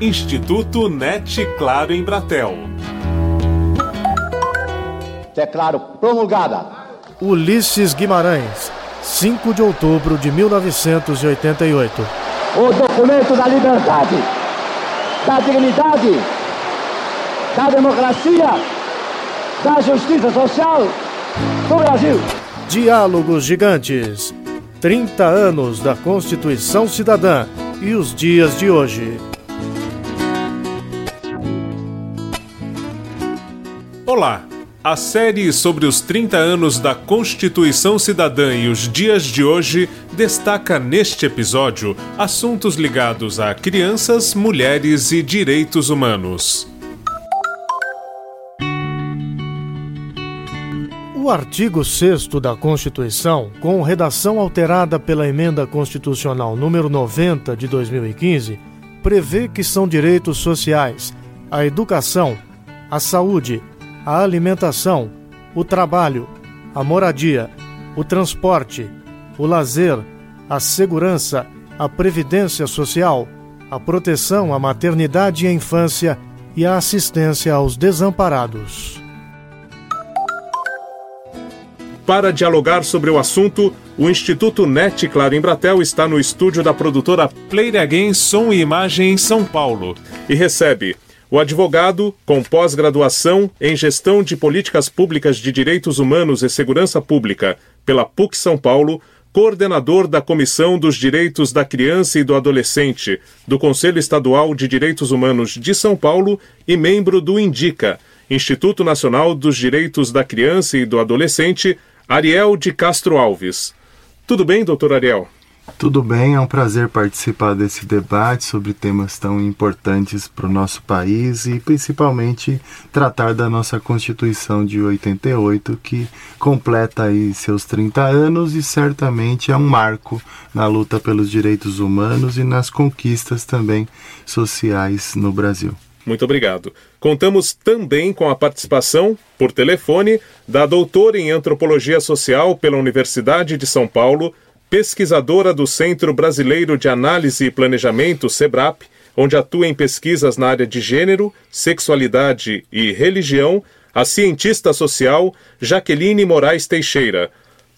Instituto NET Claro em Bratel. Declaro promulgada. Ulisses Guimarães, 5 de outubro de 1988. O documento da liberdade, da dignidade, da democracia, da justiça social do Brasil. Diálogos Gigantes. 30 anos da Constituição Cidadã e os dias de hoje. Olá! A série sobre os 30 anos da Constituição Cidadã e os dias de hoje destaca neste episódio assuntos ligados a crianças, mulheres e direitos humanos. O artigo 6 da Constituição, com redação alterada pela Emenda Constitucional número 90 de 2015, prevê que são direitos sociais a educação, a saúde, a alimentação, o trabalho, a moradia, o transporte, o lazer, a segurança, a previdência social, a proteção à maternidade e à infância e a assistência aos desamparados. Para dialogar sobre o assunto, o Instituto NET Claro em Bratel está no estúdio da produtora Play Again Som e Imagem em São Paulo e recebe o advogado, com pós-graduação em Gestão de Políticas Públicas de Direitos Humanos e Segurança Pública pela PUC São Paulo, coordenador da Comissão dos Direitos da Criança e do Adolescente do Conselho Estadual de Direitos Humanos de São Paulo e membro do INDICA, Instituto Nacional dos Direitos da Criança e do Adolescente, Ariel de Castro Alves. Tudo bem, doutor Ariel? Tudo bem, é um prazer participar desse debate sobre temas tão importantes para o nosso país e principalmente tratar da nossa Constituição de 88, que completa aí seus 30 anos e certamente é um marco na luta pelos direitos humanos e nas conquistas também sociais no Brasil. Muito obrigado. Contamos também com a participação, por telefone, da doutora em Antropologia Social pela Universidade de São Paulo, pesquisadora do Centro Brasileiro de Análise e Planejamento, SEBRAP, onde atua em pesquisas na área de gênero, sexualidade e religião, a cientista social Jaqueline Moraes Teixeira.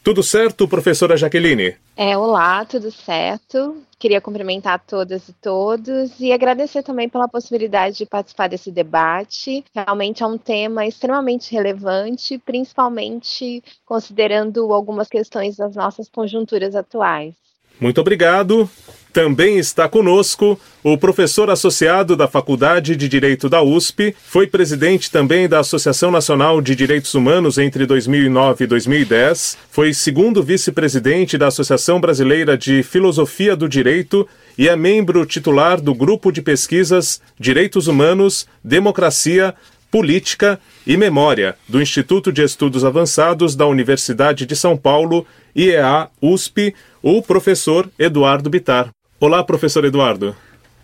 Tudo certo, professora Jaqueline? É, olá, tudo certo. Queria cumprimentar todas e todos e agradecer também pela possibilidade de participar desse debate. Realmente é um tema extremamente relevante, principalmente considerando algumas questões das nossas conjunturas atuais. Muito obrigado. Também está conosco o professor associado da Faculdade de Direito da USP, foi presidente também da Associação Nacional de Direitos Humanos entre 2009 e 2010, foi segundo vice-presidente da Associação Brasileira de Filosofia do Direito e é membro titular do Grupo de Pesquisas Direitos Humanos, Democracia, Política e Memória do Instituto de Estudos Avançados da Universidade de São Paulo, IEA USP, o professor Eduardo Bitar. Olá, professor Eduardo.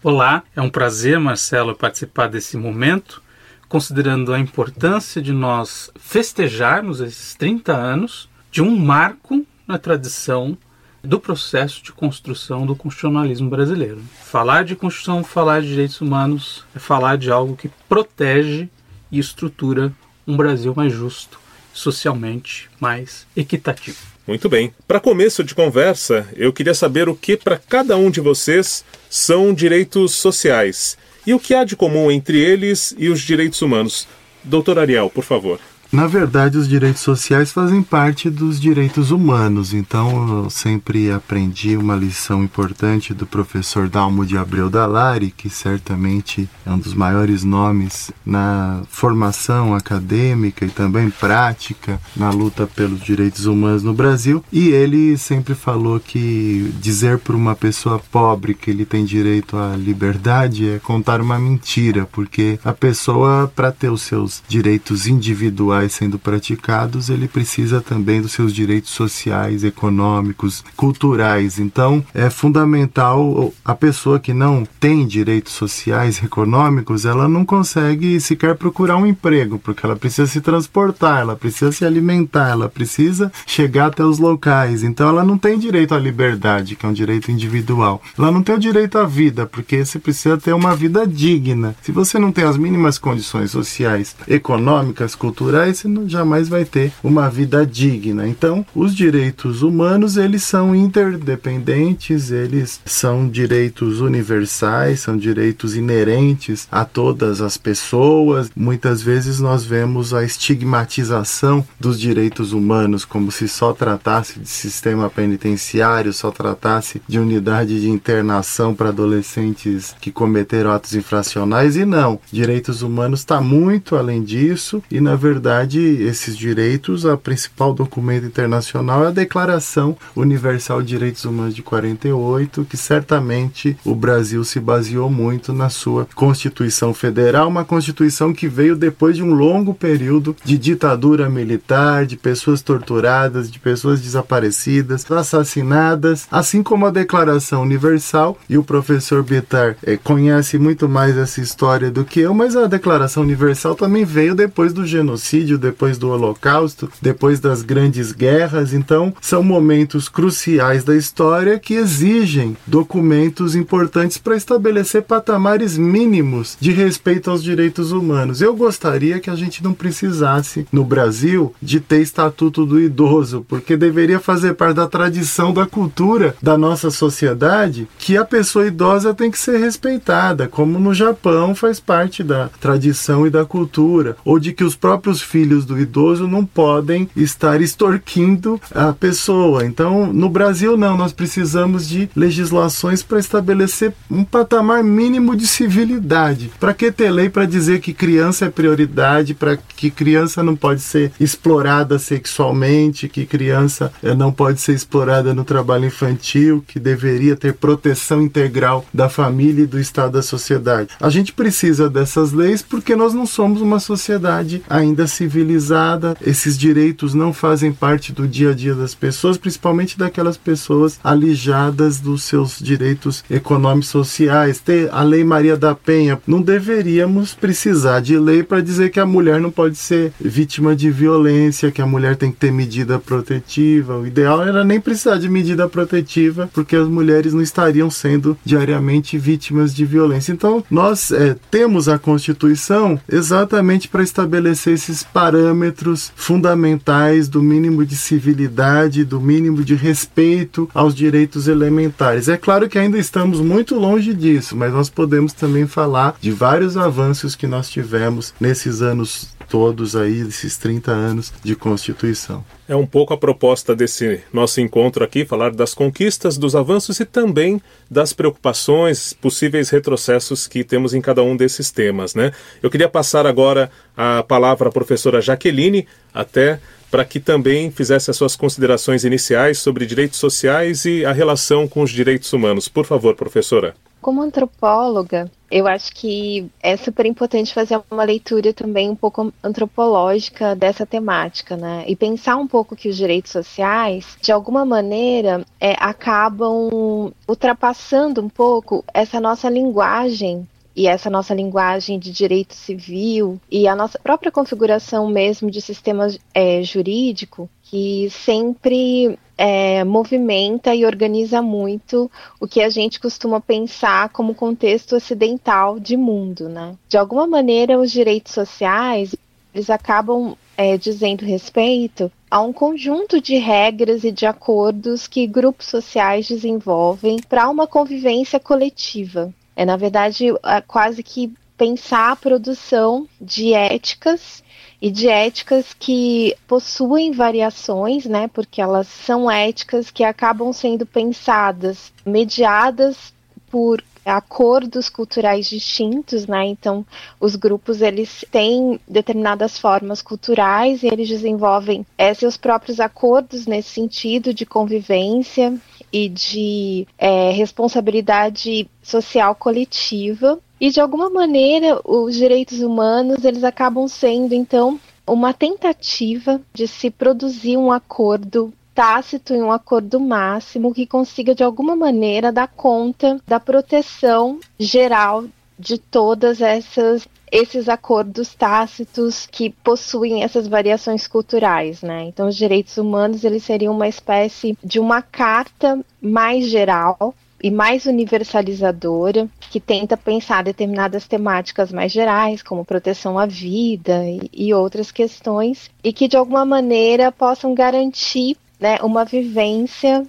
Olá, é um prazer, Marcelo, participar desse momento, considerando a importância de nós festejarmos esses 30 anos de um marco na tradição do processo de construção do constitucionalismo brasileiro. Falar de Constituição, falar de direitos humanos, é falar de algo que protege e estrutura um Brasil mais justo, socialmente mais equitativo. Muito bem. Para começo de conversa, eu queria saber o que para cada um de vocês são direitos sociais e o que há de comum entre eles e os direitos humanos. Doutor Ariel, por favor. Na verdade, os direitos sociais fazem parte dos direitos humanos, então eu sempre aprendi uma lição importante do professor Dalmo de Abreu Dalari, que certamente é um dos maiores nomes na formação acadêmica e também prática na luta pelos direitos humanos no Brasil. E ele sempre falou que dizer para uma pessoa pobre que ele tem direito à liberdade é contar uma mentira, porque a pessoa, para ter os seus direitos individuais, individuais sendo praticados, ele precisa também dos seus direitos sociais, econômicos, culturais. Então, é fundamental a pessoa que não tem direitos sociais, econômicos, ela não consegue sequer procurar um emprego, porque ela precisa se transportar, ela precisa se alimentar, ela precisa chegar até os locais. Então, ela não tem direito à liberdade, que é um direito individual. Ela não tem o direito à vida, porque você precisa ter uma vida digna. Se você não tem as mínimas condições sociais, econômicas, culturais, você não, jamais vai ter uma vida digna. Então, os direitos humanos, eles são interdependentes, eles são direitos universais, são direitos inerentes a todas as pessoas. Muitas vezes nós vemos a estigmatização dos direitos humanos como se só tratasse de sistema penitenciário, só tratasse de unidade de internação para adolescentes que cometeram atos infracionais e não. Direitos humanos está muito além disso e na verdade esses direitos, a principal documento internacional é a Declaração Universal de Direitos Humanos de 48, que certamente o Brasil se baseou muito na sua Constituição Federal, uma Constituição que veio depois de um longo período de ditadura militar, de pessoas torturadas, de pessoas desaparecidas, assassinadas, assim como a Declaração Universal, e o professor Bitar é, conhece muito mais essa história do que eu, mas a Declaração Universal também veio depois do genocídio, depois do Holocausto, depois das grandes guerras, então são momentos cruciais da história que exigem documentos importantes para estabelecer patamares mínimos de respeito aos direitos humanos. Eu gostaria que a gente não precisasse, no Brasil, de ter estatuto do idoso, porque deveria fazer parte da tradição, da cultura da nossa sociedade que a pessoa idosa tem que ser respeitada, como no Japão faz parte da tradição e da cultura, ou de que os próprios filhos do idoso não podem estar extorquindo a pessoa. Então, no Brasil não, nós precisamos de legislações para estabelecer um patamar mínimo de civilidade. Para que ter lei para dizer que criança é prioridade, para que criança não pode ser explorada sexualmente, que criança eh, não pode ser explorada no trabalho infantil, que deveria ter proteção integral da família e do estado da sociedade. A gente precisa dessas leis porque nós não somos uma sociedade ainda civilizada. Esses direitos não fazem parte do dia a dia das pessoas, principalmente daquelas pessoas alijadas dos seus direitos econômicos sociais. Ter a Lei Maria da Penha, não deveríamos precisar de lei para dizer que a mulher não pode ser vítima de violência, que a mulher tem que ter medida protetiva. O ideal era nem precisar de medida protetiva, porque as mulheres não estariam sendo diariamente vítimas de violência. Então, nós é, temos a Constituição exatamente para estabelecer esses parâmetros fundamentais do mínimo de civilidade, do mínimo de respeito aos direitos elementares. É claro que ainda estamos muito longe disso, mas nós podemos também falar de vários avanços que nós tivemos nesses anos todos aí, esses 30 anos de Constituição. É um pouco a proposta desse nosso encontro aqui, falar das conquistas, dos avanços e também das preocupações, possíveis retrocessos que temos em cada um desses temas, né? Eu queria passar agora a palavra à professora Jaqueline, até para que também fizesse as suas considerações iniciais sobre direitos sociais e a relação com os direitos humanos. Por favor, professora. Como antropóloga, eu acho que é super importante fazer uma leitura também um pouco antropológica dessa temática, né? E pensar um pouco que os direitos sociais, de alguma maneira, é, acabam ultrapassando um pouco essa nossa linguagem e essa nossa linguagem de direito civil e a nossa própria configuração mesmo de sistema é, jurídico que sempre é, movimenta e organiza muito o que a gente costuma pensar como contexto ocidental de mundo, né? De alguma maneira, os direitos sociais eles acabam é, dizendo respeito a um conjunto de regras e de acordos que grupos sociais desenvolvem para uma convivência coletiva. É, na verdade, é quase que pensar a produção de éticas e de éticas que possuem variações, né? Porque elas são éticas que acabam sendo pensadas, mediadas por acordos culturais distintos, né? Então, os grupos eles têm determinadas formas culturais e eles desenvolvem é, seus próprios acordos nesse sentido de convivência e de é, responsabilidade social coletiva. E de alguma maneira, os direitos humanos eles acabam sendo então uma tentativa de se produzir um acordo tácito e um acordo máximo que consiga de alguma maneira dar conta da proteção geral de todas essas esses acordos tácitos que possuem essas variações culturais, né? Então, os direitos humanos eles seriam uma espécie de uma carta mais geral e mais universalizadora, que tenta pensar determinadas temáticas mais gerais, como proteção à vida e, e outras questões, e que de alguma maneira possam garantir né, uma vivência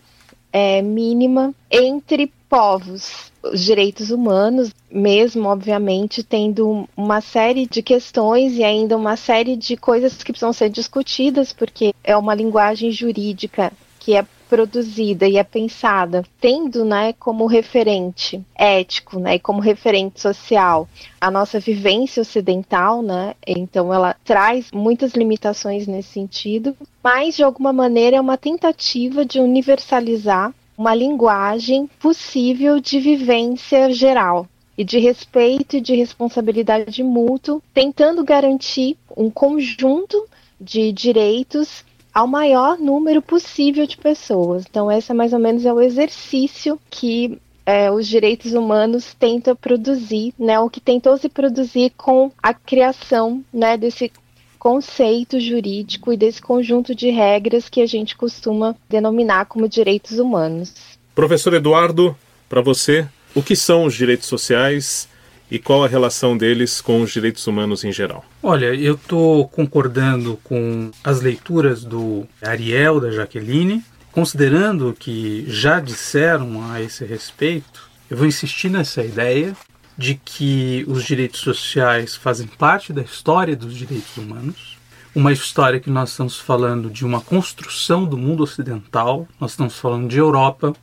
é, mínima entre povos, os direitos humanos, mesmo, obviamente, tendo uma série de questões e ainda uma série de coisas que precisam ser discutidas, porque é uma linguagem jurídica que é produzida e é pensada tendo, né, como referente ético, né, e como referente social a nossa vivência ocidental, né? Então ela traz muitas limitações nesse sentido, mas de alguma maneira é uma tentativa de universalizar uma linguagem possível de vivência geral e de respeito e de responsabilidade mútuo, tentando garantir um conjunto de direitos ao maior número possível de pessoas. Então, esse é mais ou menos é o exercício que é, os direitos humanos tentam produzir, né, o que tentou se produzir com a criação né, desse conceito jurídico e desse conjunto de regras que a gente costuma denominar como direitos humanos. Professor Eduardo, para você, o que são os direitos sociais e qual a relação deles com os direitos humanos em geral? Olha, eu estou concordando com as leituras do Ariel, da Jaqueline, considerando que já disseram a esse respeito, eu vou insistir nessa ideia de que os direitos sociais fazem parte da história dos direitos humanos, uma história que nós estamos falando de uma construção do mundo ocidental, nós estamos falando de Europa,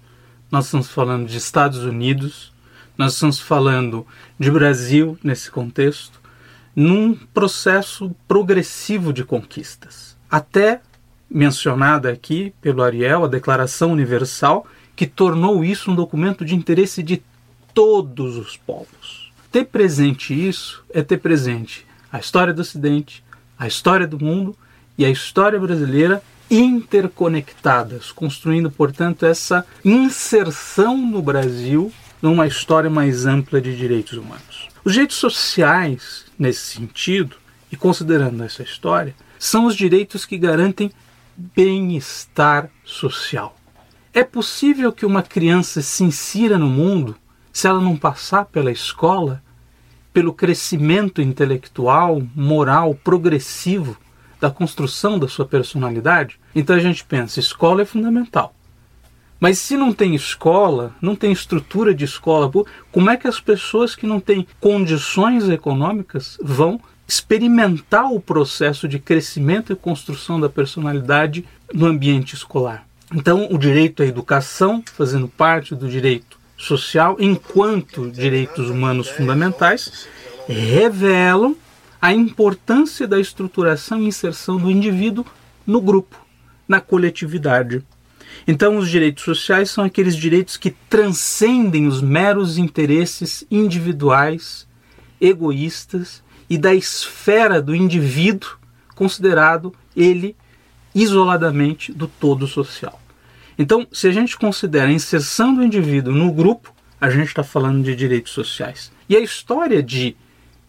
nós estamos falando de Estados Unidos, nós estamos falando de Brasil nesse contexto, num processo progressivo de conquistas. Até mencionada aqui pelo Ariel, a Declaração Universal, que tornou isso um documento de interesse de todos os povos. Ter presente isso é ter presente a história do Ocidente, a história do mundo e a história brasileira interconectadas, construindo, portanto, essa inserção no Brasil numa história mais ampla de direitos humanos. Os direitos sociais, nesse sentido, e considerando essa história, são os direitos que garantem bem-estar social. É possível que uma criança se insira no mundo se ela não passar pela escola, pelo crescimento intelectual, moral, progressivo da construção da sua personalidade? Então a gente pensa, escola é fundamental. Mas se não tem escola, não tem estrutura de escola, como é que as pessoas que não têm condições econômicas vão experimentar o processo de crescimento e construção da personalidade no ambiente escolar? Então, o direito à educação, fazendo parte do direito social, enquanto direitos humanos fundamentais, revelam a importância da estruturação e inserção do indivíduo no grupo, na coletividade. Então, os direitos sociais são aqueles direitos que transcendem os meros interesses individuais, egoístas e da esfera do indivíduo, considerado ele isoladamente do todo social. Então, se a gente considera a inserção do indivíduo no grupo, a gente está falando de direitos sociais. E a história de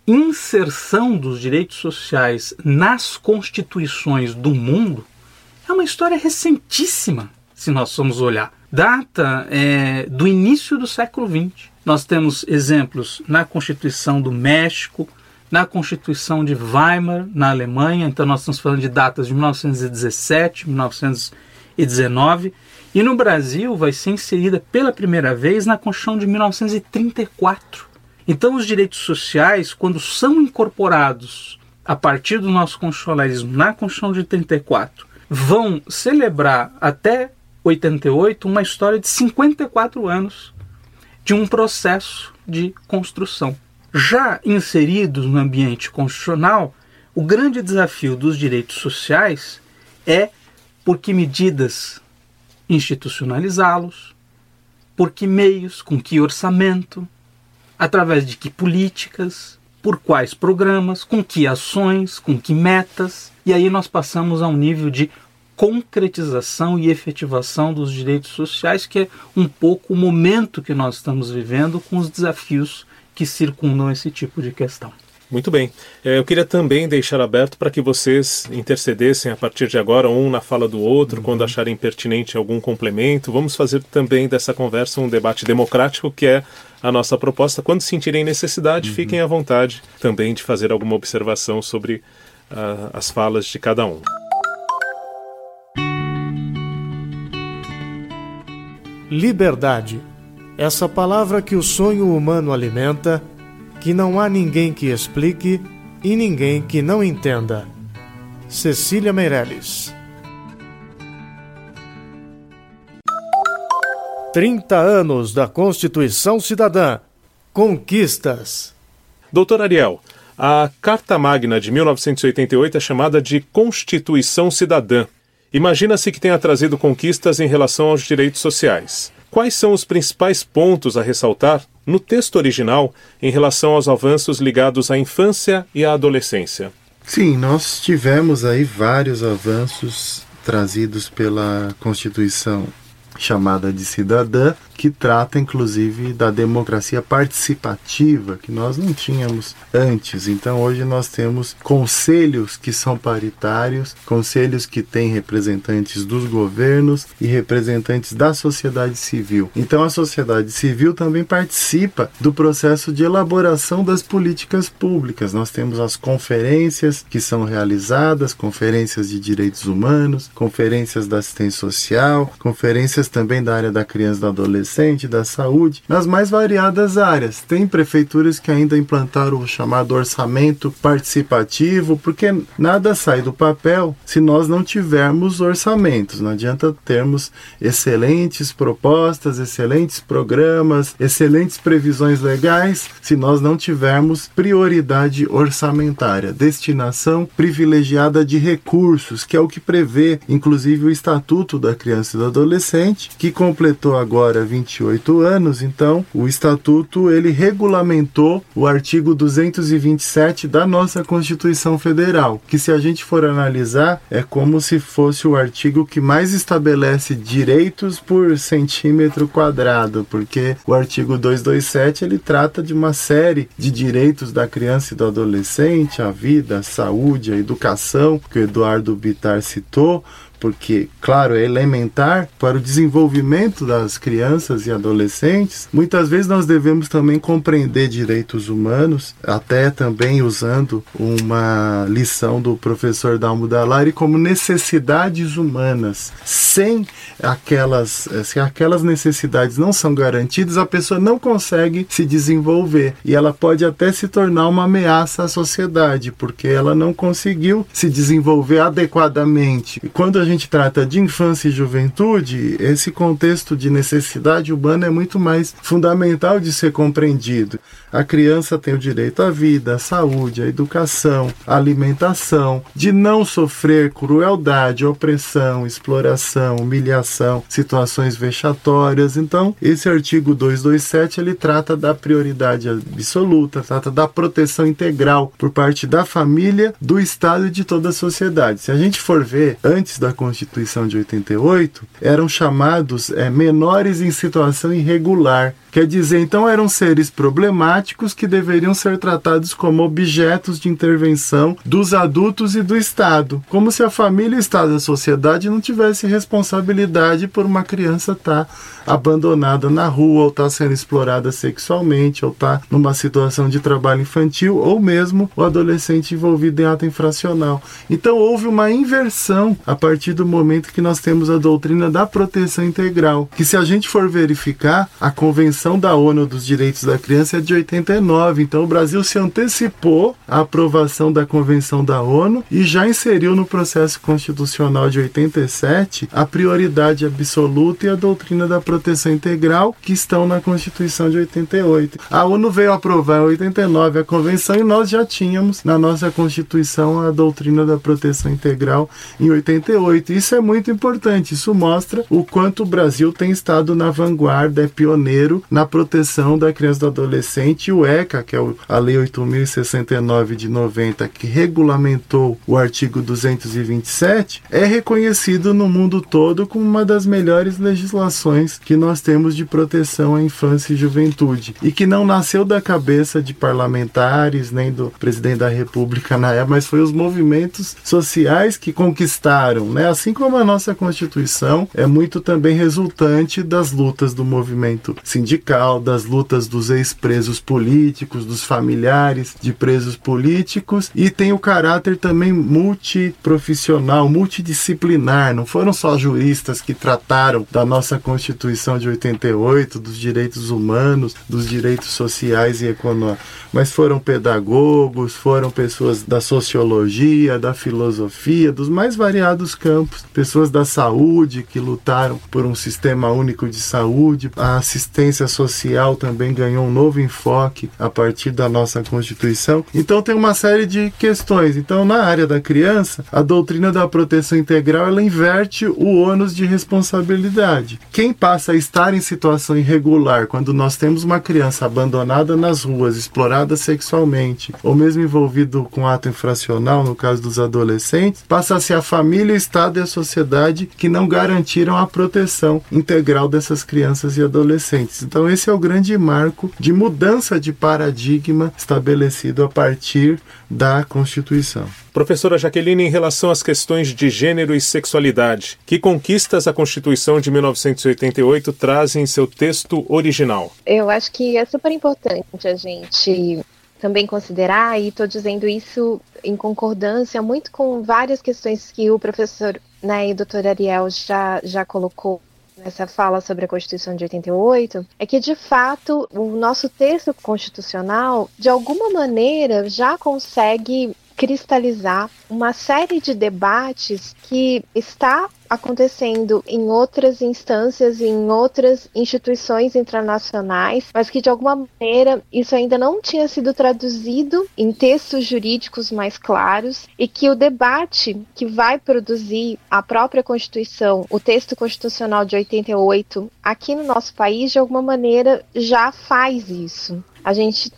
inserção dos direitos sociais nas constituições do mundo é uma história recentíssima se nós formos olhar. Data é, do início do século XX. Nós temos exemplos na Constituição do México, na Constituição de Weimar, na Alemanha, então nós estamos falando de datas de 1917, 1919, e no Brasil vai ser inserida pela primeira vez na Constituição de 1934. Então os direitos sociais, quando são incorporados a partir do nosso constitucionalismo na Constituição de 34, vão celebrar até 88, uma história de 54 anos de um processo de construção. Já inseridos no ambiente constitucional, o grande desafio dos direitos sociais é por que medidas institucionalizá-los, por que meios, com que orçamento, através de que políticas por quais programas, com que ações, com que metas, e aí nós passamos a um nível de concretização e efetivação dos direitos sociais, que é um pouco o momento que nós estamos vivendo com os desafios que circundam esse tipo de questão. Muito bem. É, eu queria também deixar aberto para que vocês intercedessem a partir de agora, um na fala do outro, uhum. quando acharem pertinente algum complemento. Vamos fazer também dessa conversa um debate democrático, que é a nossa proposta. Quando sentirem necessidade, uhum. fiquem à vontade também de fazer alguma observação sobre uh, as falas de cada um. Liberdade. Essa palavra que o sonho humano alimenta que não há ninguém que explique e ninguém que não entenda. Cecília Meirelles 30 anos da Constituição Cidadã. Conquistas. Doutor Ariel, a Carta Magna de 1988 é chamada de Constituição Cidadã. Imagina-se que tenha trazido conquistas em relação aos direitos sociais. Quais são os principais pontos a ressaltar no texto original em relação aos avanços ligados à infância e à adolescência? Sim, nós tivemos aí vários avanços trazidos pela Constituição chamada de cidadã, que trata inclusive da democracia participativa, que nós não tínhamos antes. Então hoje nós temos conselhos que são paritários, conselhos que têm representantes dos governos e representantes da sociedade civil. Então a sociedade civil também participa do processo de elaboração das políticas públicas. Nós temos as conferências que são realizadas, conferências de direitos humanos, conferências da assistência social, conferências também da área da criança e do adolescente adolescente, da saúde, nas mais variadas áreas. Tem prefeituras que ainda implantaram o chamado orçamento participativo, porque nada sai do papel se nós não tivermos orçamentos. Não adianta termos excelentes propostas, excelentes programas, excelentes previsões legais, se nós não tivermos prioridade orçamentária, destinação privilegiada de recursos, que é o que prevê, inclusive, o Estatuto da Criança e do Adolescente, que completou agora 20 28 anos, então o estatuto ele regulamentou o artigo 227 da nossa Constituição Federal, que se a gente for analisar é como se fosse o artigo que mais estabelece direitos por centímetro quadrado, porque o artigo 227 ele trata de uma série de direitos da criança e do adolescente, a vida, a saúde, a educação, que o Eduardo Bitar citou, porque, claro, é elementar para o desenvolvimento das crianças e adolescentes. Muitas vezes nós devemos também compreender direitos humanos, até também usando uma lição do professor Dalmo Dallari como necessidades humanas. Sem aquelas, se aquelas necessidades não são garantidas, a pessoa não consegue se desenvolver e ela pode até se tornar uma ameaça à sociedade, porque ela não conseguiu se desenvolver adequadamente. E quando a gente trata de infância e juventude, esse contexto de necessidade urbana é muito mais fundamental de ser compreendido. A criança tem o direito à vida, à saúde, à educação, à alimentação, de não sofrer crueldade, opressão, exploração, humilhação, situações vexatórias. Então, esse artigo 227 ele trata da prioridade absoluta, trata da proteção integral por parte da família, do Estado e de toda a sociedade. Se a gente for ver, antes da Constituição de 88, eram chamados é, menores em situação irregular. Quer dizer, então eram seres problemáticos que deveriam ser tratados como objetos de intervenção dos adultos e do Estado, como se a família, o Estado e a sociedade não tivessem responsabilidade por uma criança estar tá abandonada na rua, ou estar tá sendo explorada sexualmente, ou estar tá numa situação de trabalho infantil, ou mesmo o adolescente envolvido em ato infracional. Então houve uma inversão a partir do momento que nós temos a doutrina da proteção integral, que se a gente for verificar, a Convenção Convenção da ONU dos Direitos da Criança é de 89, então o Brasil se antecipou à aprovação da Convenção da ONU e já inseriu no processo constitucional de 87 a prioridade absoluta e a doutrina da proteção integral que estão na Constituição de 88. A ONU veio aprovar em 89 a convenção e nós já tínhamos na nossa Constituição a doutrina da proteção integral em 88. 88. Isso é muito importante. Isso mostra o quanto o Brasil tem estado na vanguarda, é pioneiro na proteção da criança e do adolescente. O ECA, que é a Lei 8069 de 90, que regulamentou o artigo 227, é reconhecido no mundo todo como uma das melhores legislações que nós temos de proteção à infância e juventude. E que não nasceu da cabeça de parlamentares, nem do presidente da República na época, mas foi os movimentos sociais que conquistaram, né? Assim como a nossa Constituição é muito também resultante das lutas do movimento sindical, das lutas dos ex-presos políticos, dos familiares de presos políticos e tem o caráter também multiprofissional, multidisciplinar. Não foram só juristas que trataram da nossa Constituição de 88, dos direitos humanos, dos direitos sociais e econômicos, mas foram pedagogos, foram pessoas da sociologia, da filosofia, dos mais variados campos, pessoas da saúde que lutaram por um sistema único de saúde. A assistência social também ganhou um novo enfoque a partir da nossa Constituição. Então tem uma série de questões. Então na área da criança, a doutrina da proteção integral ela inverte o ônus de responsabilidade. Quem passa a estar em situação irregular quando nós temos uma criança abandonada nas ruas, explorada sexualmente, ou mesmo envolvido com ato infracional, no caso dos adolescentes, passa a ser a família, o Estado e a sociedade que não garantiram a proteção integral dessas crianças e adolescentes. Então esse é o grande marco de mudança de paradigma estabelecido a partir da Constituição. Professora Jaqueline, em relação às questões de gênero e sexualidade, que conquistas a Constituição de 1988 traz em seu texto original? Eu acho que é super importante a gente também considerar, e estou dizendo isso em concordância muito com várias questões que o professor né, e o doutor Ariel já, já colocou nessa fala sobre a Constituição de 88 é que, de fato, o nosso texto constitucional, de alguma maneira, já consegue cristalizar uma série de debates que está acontecendo em outras instâncias, em outras instituições internacionais, mas que de alguma maneira isso ainda não tinha sido traduzido em textos jurídicos mais claros e que o debate que vai produzir a própria Constituição, o texto constitucional de 88, aqui no nosso país, de alguma maneira já faz isso. A gente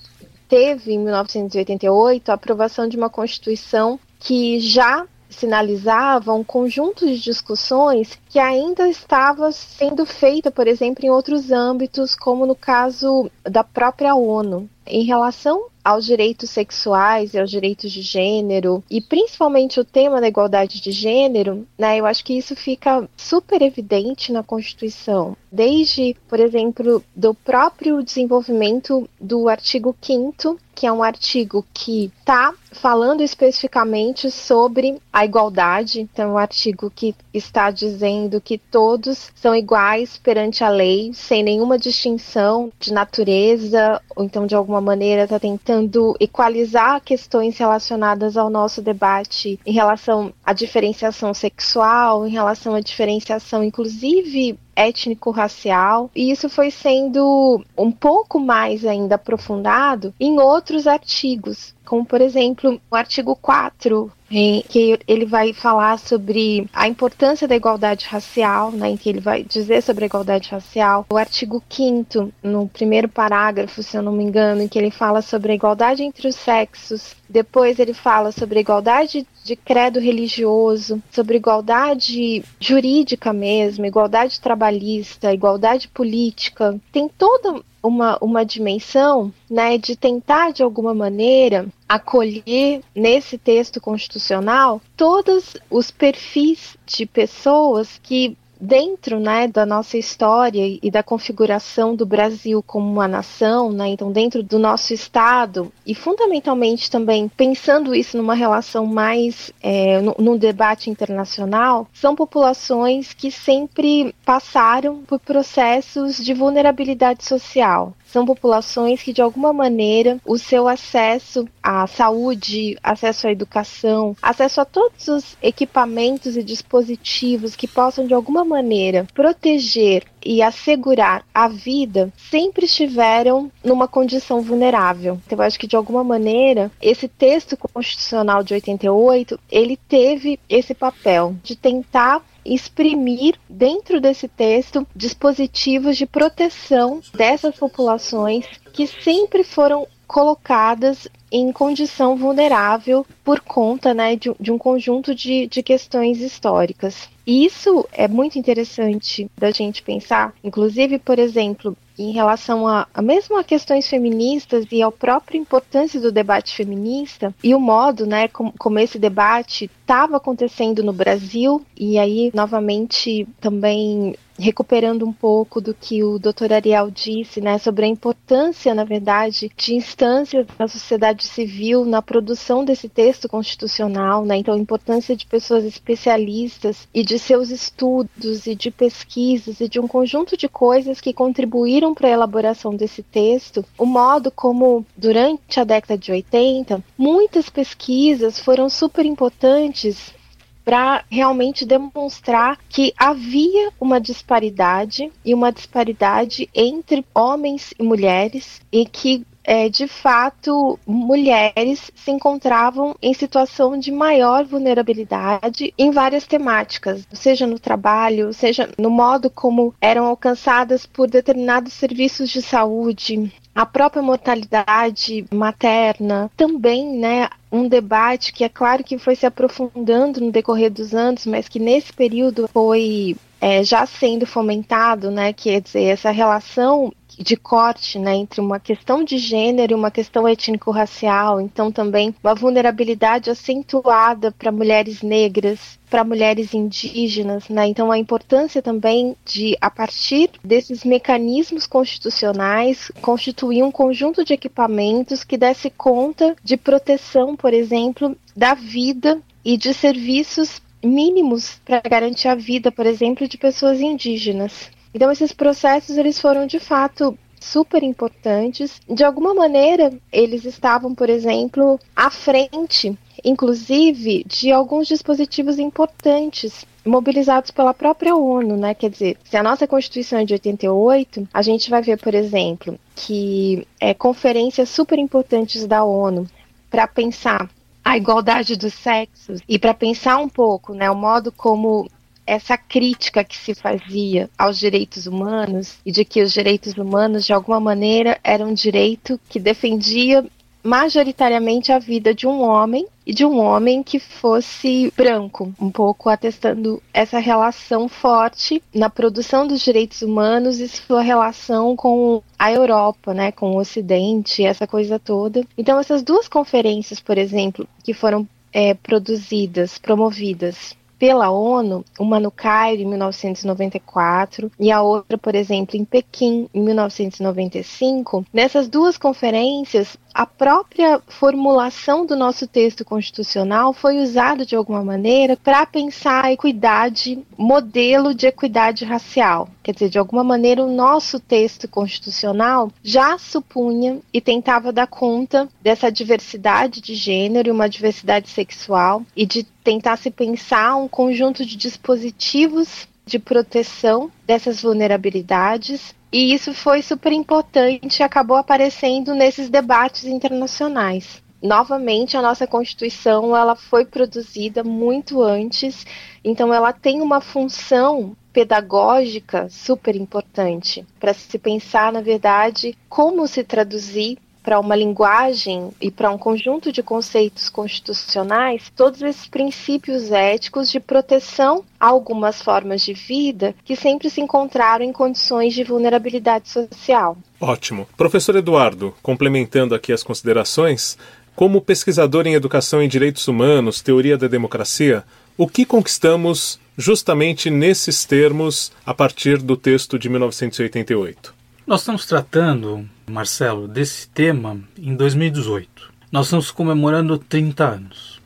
teve, em 1988, a aprovação de uma Constituição que já sinalizava um conjunto de discussões que ainda estava sendo feita, por exemplo, em outros âmbitos, como no caso da própria ONU. Em relação aos direitos sexuais e aos direitos de gênero, e principalmente o tema da igualdade de gênero, né, eu acho que isso fica super evidente na Constituição. Desde, por exemplo, do próprio desenvolvimento do artigo 5 que é um artigo que está falando especificamente sobre a igualdade. Então, é um artigo que está dizendo que todos são iguais perante a lei, sem nenhuma distinção de natureza, ou então de alguma maneira está tentando equalizar questões relacionadas ao nosso debate em relação à diferenciação sexual, em relação à diferenciação, inclusive étnico-racial, e isso foi sendo um pouco mais ainda aprofundado em outros artigos, como por exemplo o artigo 4 em que ele vai falar sobre a importância da igualdade racial, né, em que ele vai dizer sobre a igualdade racial. O artigo 5 no primeiro parágrafo, se eu não me engano, em que ele fala sobre a igualdade entre os sexos. Depois ele fala sobre igualdade de credo religioso, sobre igualdade jurídica mesmo, igualdade trabalhista, igualdade política. Tem toda uma, uma dimensão né, de tentar, de alguma maneira, acolher nesse texto constitucional todos os perfis de pessoas que dentro né, da nossa história e da configuração do Brasil como uma nação, né, então dentro do nosso Estado, e fundamentalmente também pensando isso numa relação mais é, num debate internacional, são populações que sempre passaram por processos de vulnerabilidade social, são populações que, de alguma maneira, o seu acesso à saúde, acesso à educação, acesso a todos os equipamentos e dispositivos que possam, de alguma maneira, proteger e assegurar a vida sempre estiveram numa condição vulnerável. Então, eu acho que de alguma maneira esse texto constitucional de 88 ele teve esse papel de tentar exprimir dentro desse texto dispositivos de proteção dessas populações que sempre foram colocadas em condição vulnerável por conta né, de, de um conjunto de, de questões históricas. E isso é muito interessante da gente pensar, inclusive, por exemplo, em relação a, a mesmo a questões feministas e ao próprio importância do debate feminista e o modo, né, como, como esse debate estava acontecendo no Brasil e aí novamente também recuperando um pouco do que o Dr. Ariel disse, né, sobre a importância, na verdade, de instâncias da sociedade civil na produção desse texto constitucional, né, então a importância de pessoas especialistas e de seus estudos e de pesquisas e de um conjunto de coisas que contribuíram para a elaboração desse texto, o modo como, durante a década de 80, muitas pesquisas foram super importantes para realmente demonstrar que havia uma disparidade e uma disparidade entre homens e mulheres e que é, de fato, mulheres se encontravam em situação de maior vulnerabilidade em várias temáticas, seja no trabalho, seja no modo como eram alcançadas por determinados serviços de saúde, a própria mortalidade materna, também, né, um debate que é claro que foi se aprofundando no decorrer dos anos, mas que nesse período foi é, já sendo fomentado, né, quer dizer, essa relação de corte né, entre uma questão de gênero e uma questão étnico-racial, então também uma vulnerabilidade acentuada para mulheres negras, para mulheres indígenas, né? Então a importância também de a partir desses mecanismos constitucionais constituir um conjunto de equipamentos que desse conta de proteção, por exemplo, da vida e de serviços mínimos para garantir a vida, por exemplo, de pessoas indígenas. Então esses processos eles foram de fato super importantes. De alguma maneira, eles estavam, por exemplo, à frente, inclusive, de alguns dispositivos importantes mobilizados pela própria ONU, né? Quer dizer, se a nossa Constituição é de 88, a gente vai ver, por exemplo, que é, conferências super importantes da ONU para pensar a igualdade dos sexos e para pensar um pouco, né, o modo como essa crítica que se fazia aos direitos humanos e de que os direitos humanos, de alguma maneira, eram um direito que defendia majoritariamente a vida de um homem e de um homem que fosse branco, um pouco atestando essa relação forte na produção dos direitos humanos e sua relação com a Europa, né, com o Ocidente, essa coisa toda. Então essas duas conferências, por exemplo, que foram é, produzidas, promovidas pela ONU, uma no Cairo em 1994 e a outra, por exemplo, em Pequim em 1995. Nessas duas conferências, a própria formulação do nosso texto constitucional foi usada de alguma maneira para pensar a equidade, modelo de equidade racial. Quer dizer, de alguma maneira, o nosso texto constitucional já supunha e tentava dar conta dessa diversidade de gênero uma diversidade sexual e de tentar se pensar um conjunto de dispositivos de proteção dessas vulnerabilidades e isso foi super importante e acabou aparecendo nesses debates internacionais. Novamente, a nossa Constituição ela foi produzida muito antes, então ela tem uma função pedagógica super importante para se pensar, na verdade, como se traduzir para uma linguagem e para um conjunto de conceitos constitucionais todos esses princípios éticos de proteção a algumas formas de vida que sempre se encontraram em condições de vulnerabilidade social. Ótimo. Professor Eduardo, complementando aqui as considerações, como pesquisador em educação e direitos humanos, teoria da democracia, o que conquistamos justamente nesses termos a partir do texto de 1988? Nós estamos tratando, Marcelo, desse tema em 2018. Nós estamos comemorando 30 anos.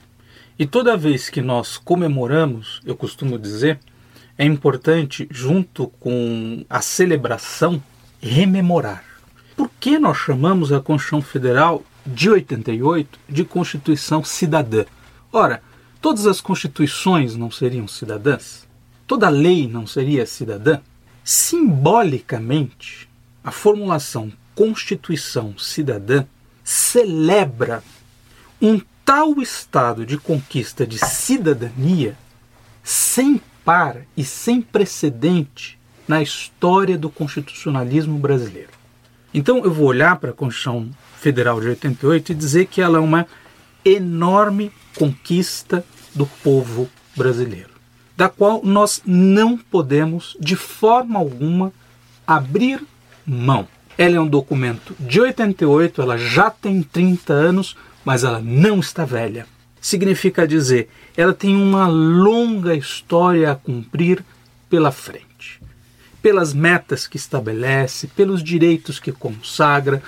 E toda vez que nós comemoramos, eu costumo dizer, é importante, junto com a celebração, rememorar. Por que nós chamamos a Constituição Federal de 88 de Constituição Cidadã? Ora, todas as constituições não seriam cidadãs? Toda lei não seria cidadã? Simbolicamente, a formulação Constituição Cidadã celebra um tal estado de conquista de cidadania sem par e sem precedente na história do constitucionalismo brasileiro. Então eu vou olhar para a Constituição Federal de 88 e dizer que ela é uma enorme conquista do povo brasileiro, da qual nós não podemos de forma alguma abrir mão. Ela é um documento de 88, ela já tem 30 anos, mas ela não está velha. Significa dizer, ela tem uma longa história a cumprir pela frente. Pelas metas que estabelece, pelos direitos que consagra,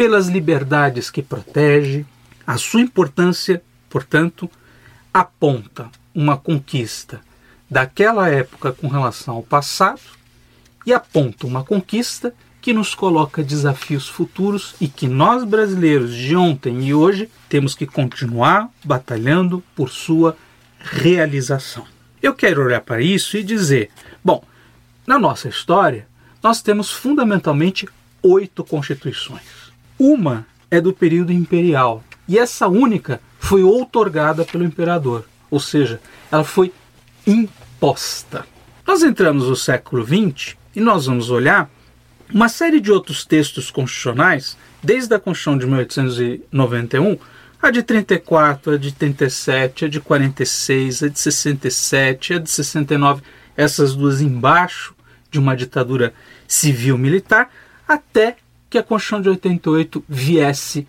pelas liberdades que protege. A sua importância, portanto, aponta uma conquista daquela época com relação ao passado e aponta uma conquista que nos coloca desafios futuros e que nós brasileiros de ontem e hoje temos que continuar batalhando por sua realização. Eu quero olhar para isso e dizer: bom, na nossa história, nós temos fundamentalmente oito constituições. Uma é do período imperial e essa única foi outorgada pelo imperador, ou seja, ela foi imposta. Nós entramos no século XX e nós vamos olhar uma série de outros textos constitucionais, desde a Constituição de 1891, a de 34, a de 37, a de 46, a de 67, a de 69, essas duas embaixo de uma ditadura civil-militar, até que a Constituição de 88 viesse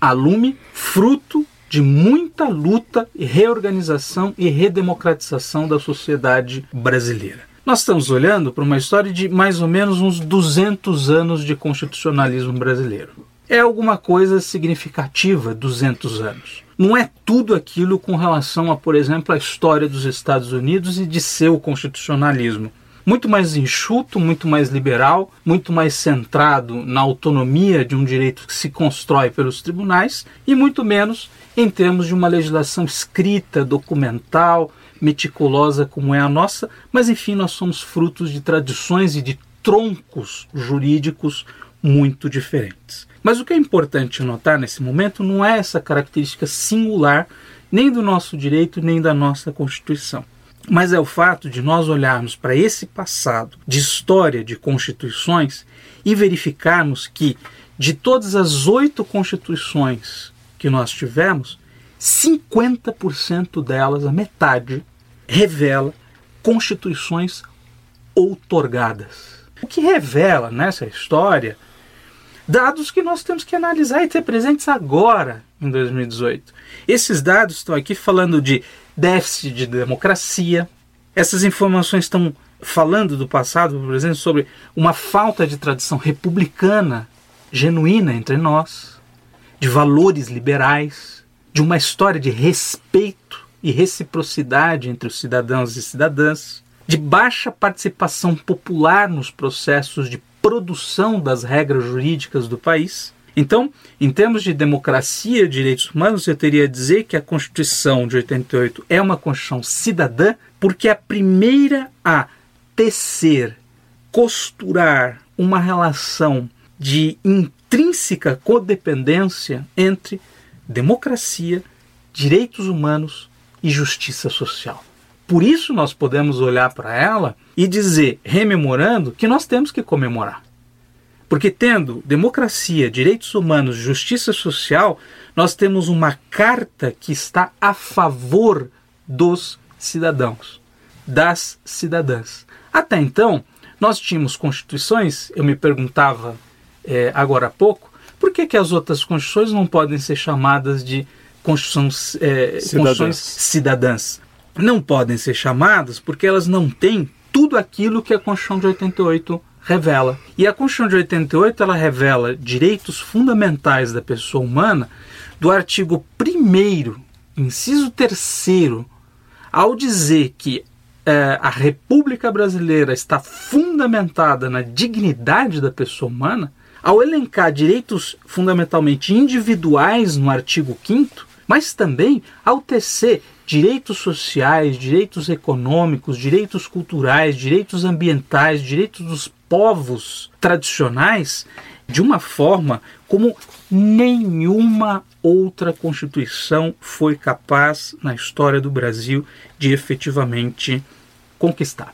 a lume, fruto de muita luta reorganização e redemocratização da sociedade brasileira. Nós estamos olhando para uma história de mais ou menos uns 200 anos de constitucionalismo brasileiro. É alguma coisa significativa 200 anos. Não é tudo aquilo com relação a, por exemplo, a história dos Estados Unidos e de seu constitucionalismo. Muito mais enxuto, muito mais liberal, muito mais centrado na autonomia de um direito que se constrói pelos tribunais e muito menos em termos de uma legislação escrita, documental, meticulosa como é a nossa, mas enfim, nós somos frutos de tradições e de troncos jurídicos muito diferentes. Mas o que é importante notar nesse momento não é essa característica singular nem do nosso direito nem da nossa Constituição. Mas é o fato de nós olharmos para esse passado de história de constituições e verificarmos que, de todas as oito constituições que nós tivemos, 50% delas, a metade, revela constituições outorgadas. O que revela nessa história dados que nós temos que analisar e ter presentes agora, em 2018. Esses dados estão aqui falando de déficit de democracia. Essas informações estão falando do passado, por exemplo, sobre uma falta de tradição republicana genuína entre nós, de valores liberais, de uma história de respeito e reciprocidade entre os cidadãos e cidadãs, de baixa participação popular nos processos de produção das regras jurídicas do país. Então, em termos de democracia e direitos humanos, eu teria a dizer que a Constituição de 88 é uma Constituição cidadã, porque é a primeira a tecer, costurar uma relação de intrínseca codependência entre democracia, direitos humanos e justiça social. Por isso nós podemos olhar para ela e dizer, rememorando, que nós temos que comemorar. Porque tendo democracia, direitos humanos, justiça social, nós temos uma carta que está a favor dos cidadãos, das cidadãs. Até então, nós tínhamos constituições, eu me perguntava é, agora há pouco, por que, que as outras constituições não podem ser chamadas de constituições, é, cidadãs. constituições cidadãs? não podem ser chamadas porque elas não têm tudo aquilo que a Constituição de 88 revela. E a Constituição de 88 ela revela direitos fundamentais da pessoa humana do artigo 1 inciso 3 ao dizer que é, a República Brasileira está fundamentada na dignidade da pessoa humana, ao elencar direitos fundamentalmente individuais no artigo 5 mas também ao tecer direitos sociais, direitos econômicos, direitos culturais, direitos ambientais, direitos dos povos tradicionais de uma forma como nenhuma outra constituição foi capaz na história do Brasil de efetivamente conquistar.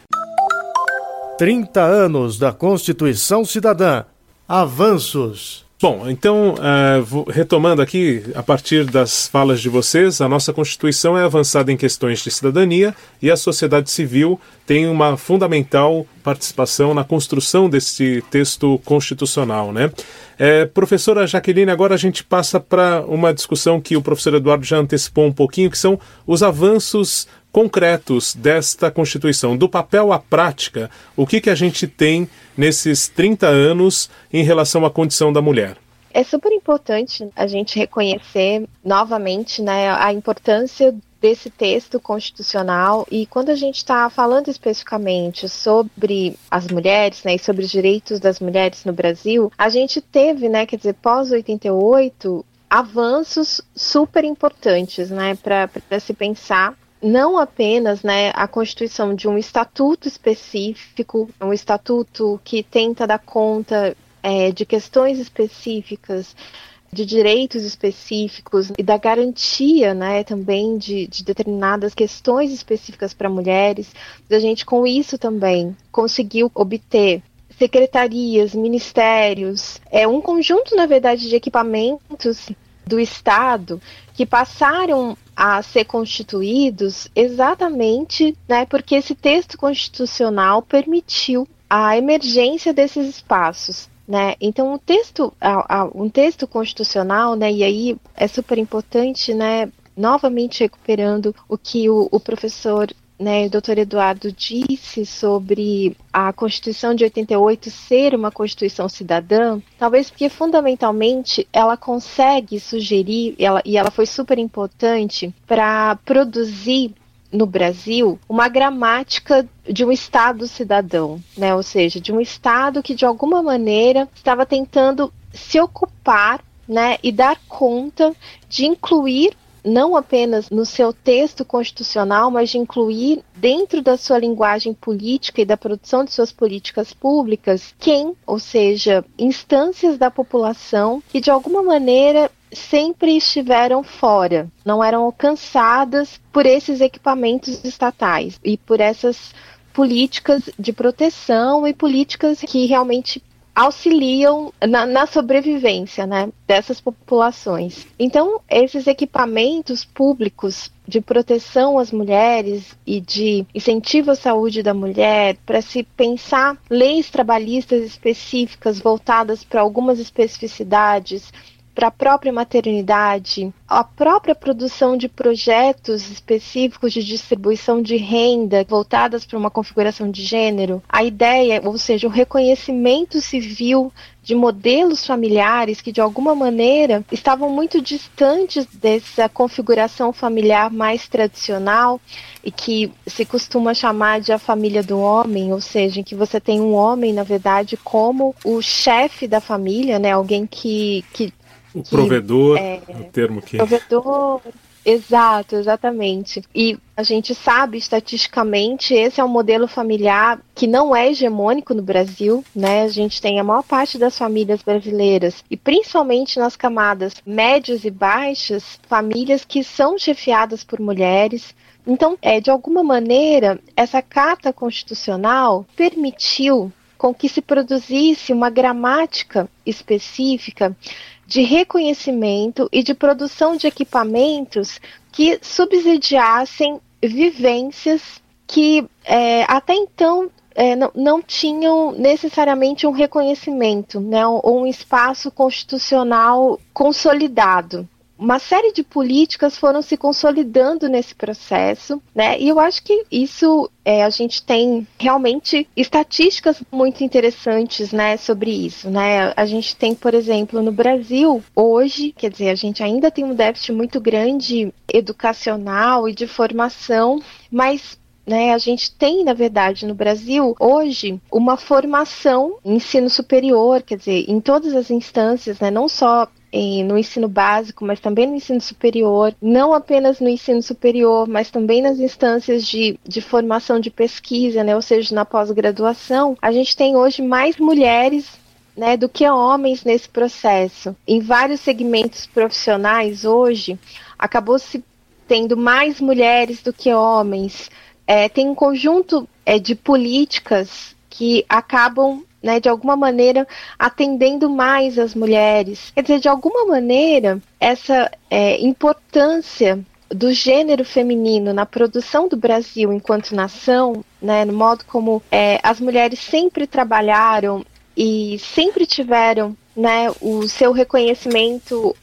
30 anos da Constituição Cidadã. Avanços. Bom, então, uh, retomando aqui, a partir das falas de vocês, a nossa Constituição é avançada em questões de cidadania e a sociedade civil tem uma fundamental participação na construção desse texto constitucional, né? É, professora Jaqueline, agora a gente passa para uma discussão que o professor Eduardo já antecipou um pouquinho, que são os avanços concretos desta Constituição, do papel à prática, o que, que a gente tem nesses 30 anos em relação à condição da mulher? É super importante a gente reconhecer novamente né, a importância desse texto constitucional e quando a gente está falando especificamente sobre as mulheres, né, e sobre os direitos das mulheres no Brasil, a gente teve, né, quer dizer, pós 88, avanços super importantes, né, para se pensar não apenas né, a constituição de um estatuto específico, um estatuto que tenta dar conta é, de questões específicas, de direitos específicos e da garantia né, também de, de determinadas questões específicas para mulheres. A gente, com isso também, conseguiu obter secretarias, ministérios, é um conjunto, na verdade, de equipamentos do Estado que passaram a ser constituídos exatamente né, porque esse texto constitucional permitiu a emergência desses espaços. Né? Então, um texto, um texto constitucional, né, e aí é super importante, né, novamente recuperando o que o, o professor né, o doutor Eduardo disse sobre a Constituição de 88 ser uma Constituição cidadã, talvez porque fundamentalmente ela consegue sugerir, ela, e ela foi super importante para produzir no Brasil uma gramática de um Estado cidadão, né? ou seja, de um Estado que de alguma maneira estava tentando se ocupar né, e dar conta de incluir não apenas no seu texto constitucional, mas de incluir dentro da sua linguagem política e da produção de suas políticas públicas quem, ou seja, instâncias da população que de alguma maneira sempre estiveram fora, não eram alcançadas por esses equipamentos estatais e por essas políticas de proteção e políticas que realmente auxiliam na, na, sobrevivência né, dessas populações. Então, esses equipamentos públicos de proteção às mulheres e de incentivo à saúde da mulher, para se pensar leis trabalhistas específicas voltadas para algumas especificidades para a própria maternidade, a própria produção de projetos específicos de distribuição de renda voltadas para uma configuração de gênero, a ideia, ou seja, o reconhecimento civil de modelos familiares que de alguma maneira estavam muito distantes dessa configuração familiar mais tradicional e que se costuma chamar de a família do homem, ou seja, em que você tem um homem, na verdade, como o chefe da família, né, alguém que, que o provedor, é, o termo que. Provedor, Exato, exatamente. E a gente sabe, estatisticamente, esse é um modelo familiar que não é hegemônico no Brasil, né? A gente tem a maior parte das famílias brasileiras, e principalmente nas camadas médias e baixas, famílias que são chefiadas por mulheres. Então, é, de alguma maneira, essa carta constitucional permitiu com que se produzisse uma gramática específica de reconhecimento e de produção de equipamentos que subsidiassem vivências que é, até então é, não, não, tinham necessariamente um reconhecimento, né, ou um espaço constitucional consolidado uma série de políticas foram se consolidando nesse processo, né? E eu acho que isso é, a gente tem realmente estatísticas muito interessantes, né, sobre isso, né? A gente tem, por exemplo, no Brasil hoje, quer dizer, a gente ainda tem um déficit muito grande educacional e de formação, mas né, a gente tem, na verdade, no Brasil, hoje, uma formação ensino superior, quer dizer, em todas as instâncias, né, não só no ensino básico, mas também no ensino superior, não apenas no ensino superior, mas também nas instâncias de, de formação de pesquisa, né, ou seja, na pós-graduação, a gente tem hoje mais mulheres né, do que homens nesse processo. Em vários segmentos profissionais hoje, acabou se tendo mais mulheres do que homens. É, tem um conjunto é, de políticas que acabam né, de alguma maneira atendendo mais as mulheres. Quer dizer, de alguma maneira, essa é, importância do gênero feminino na produção do Brasil enquanto nação, né, no modo como é, as mulheres sempre trabalharam e sempre tiveram né, o seu reconhecimento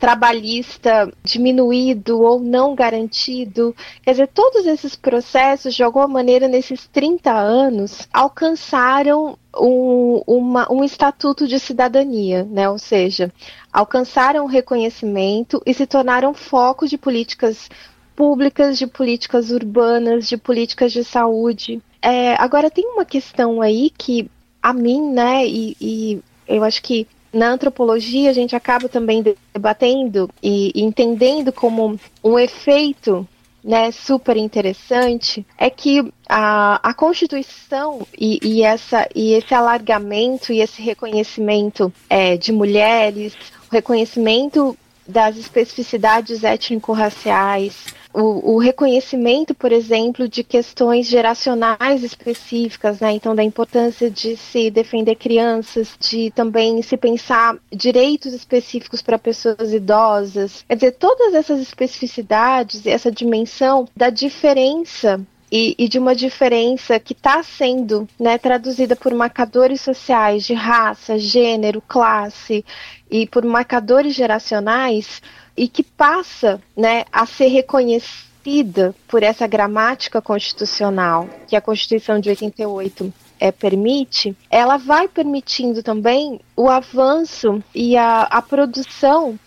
trabalhista diminuído ou não garantido. Quer dizer, todos esses processos, de alguma maneira, nesses 30 anos, alcançaram um, uma, um estatuto de cidadania, né? ou seja, alcançaram reconhecimento e se tornaram foco de políticas públicas, de políticas urbanas, de políticas de saúde. É, agora, tem uma questão aí que a mim, né, e, e eu acho que na antropologia a gente acaba também debatendo e entendendo como um efeito né, super interessante é que a, a Constituição e, e, essa, e esse alargamento e esse reconhecimento é, de mulheres, o reconhecimento das especificidades étnico-raciais, o, o, reconhecimento, por exemplo, de questões geracionais específicas, né? Então, da importância de se defender crianças, de também se pensar direitos específicos para pessoas idosas. Quer dizer, todas essas especificidades, essa dimensão da diferença e, e, de uma diferença que está sendo né, traduzida por marcadores sociais de raça, gênero, classe e por marcadores geracionais e que passa né, a ser reconhecida por essa gramática constitucional que a Constituição de 88 é, permite, ela vai permitindo também o avanço e a, a produção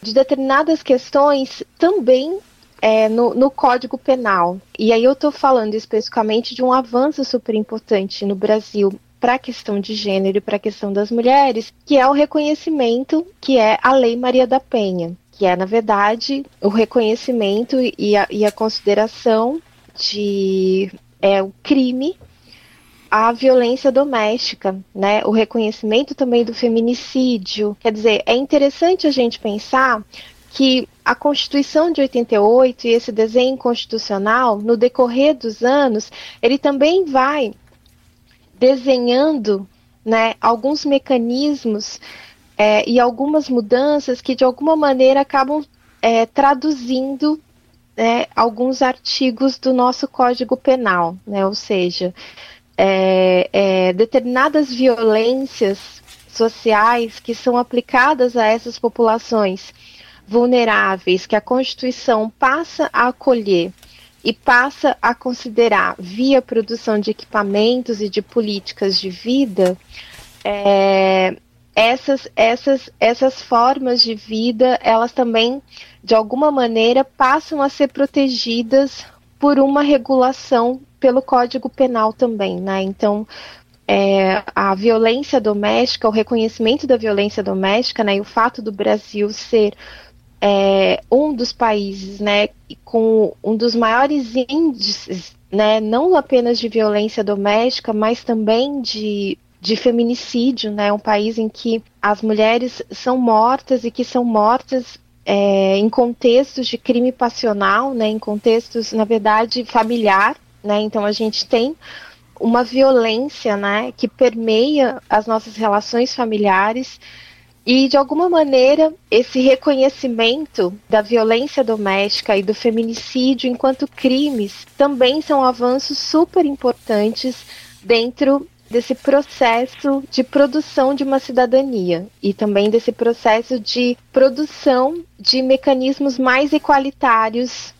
de determinadas questões também é, no, no, Código Penal. E aí eu estou falando especificamente de um avanço super importante no Brasil para a questão de gênero e para a questão das mulheres, que é o reconhecimento que é a Lei Maria da Penha que é, na verdade, o reconhecimento e a, e a consideração de é, o crime a violência doméstica, né? O reconhecimento também do feminicídio. Quer dizer, é interessante a gente pensar que a Constituição de 88 e esse desenho constitucional, no decorrer dos anos, ele também vai desenhando, né, alguns mecanismos é, e algumas mudanças que de alguma maneira acabam é, traduzindo né, alguns artigos do nosso Código Penal, né, ou seja, é, é, determinadas violências sociais que são aplicadas a essas populações vulneráveis que a Constituição passa a acolher e passa a considerar via produção de equipamentos e de políticas de vida, é, essas, essas, essas formas de vida, elas também, de alguma maneira, passam a ser protegidas por uma regulação pelo Código Penal também, né? Então, é, a violência doméstica, o reconhecimento da violência doméstica, né, e o fato do Brasil ser é, um dos países, né, com um dos maiores índices, né, não apenas de violência doméstica, mas também de de feminicídio, né? Um país em que as mulheres são mortas e que são mortas é, em contextos de crime passional, né? Em contextos, na verdade, familiar, né? Então a gente tem uma violência, né? Que permeia as nossas relações familiares. E, de alguma maneira, esse reconhecimento da violência doméstica e do feminicídio enquanto crimes também são avanços super importantes dentro desse processo de produção de uma cidadania e também desse processo de produção de mecanismos mais igualitários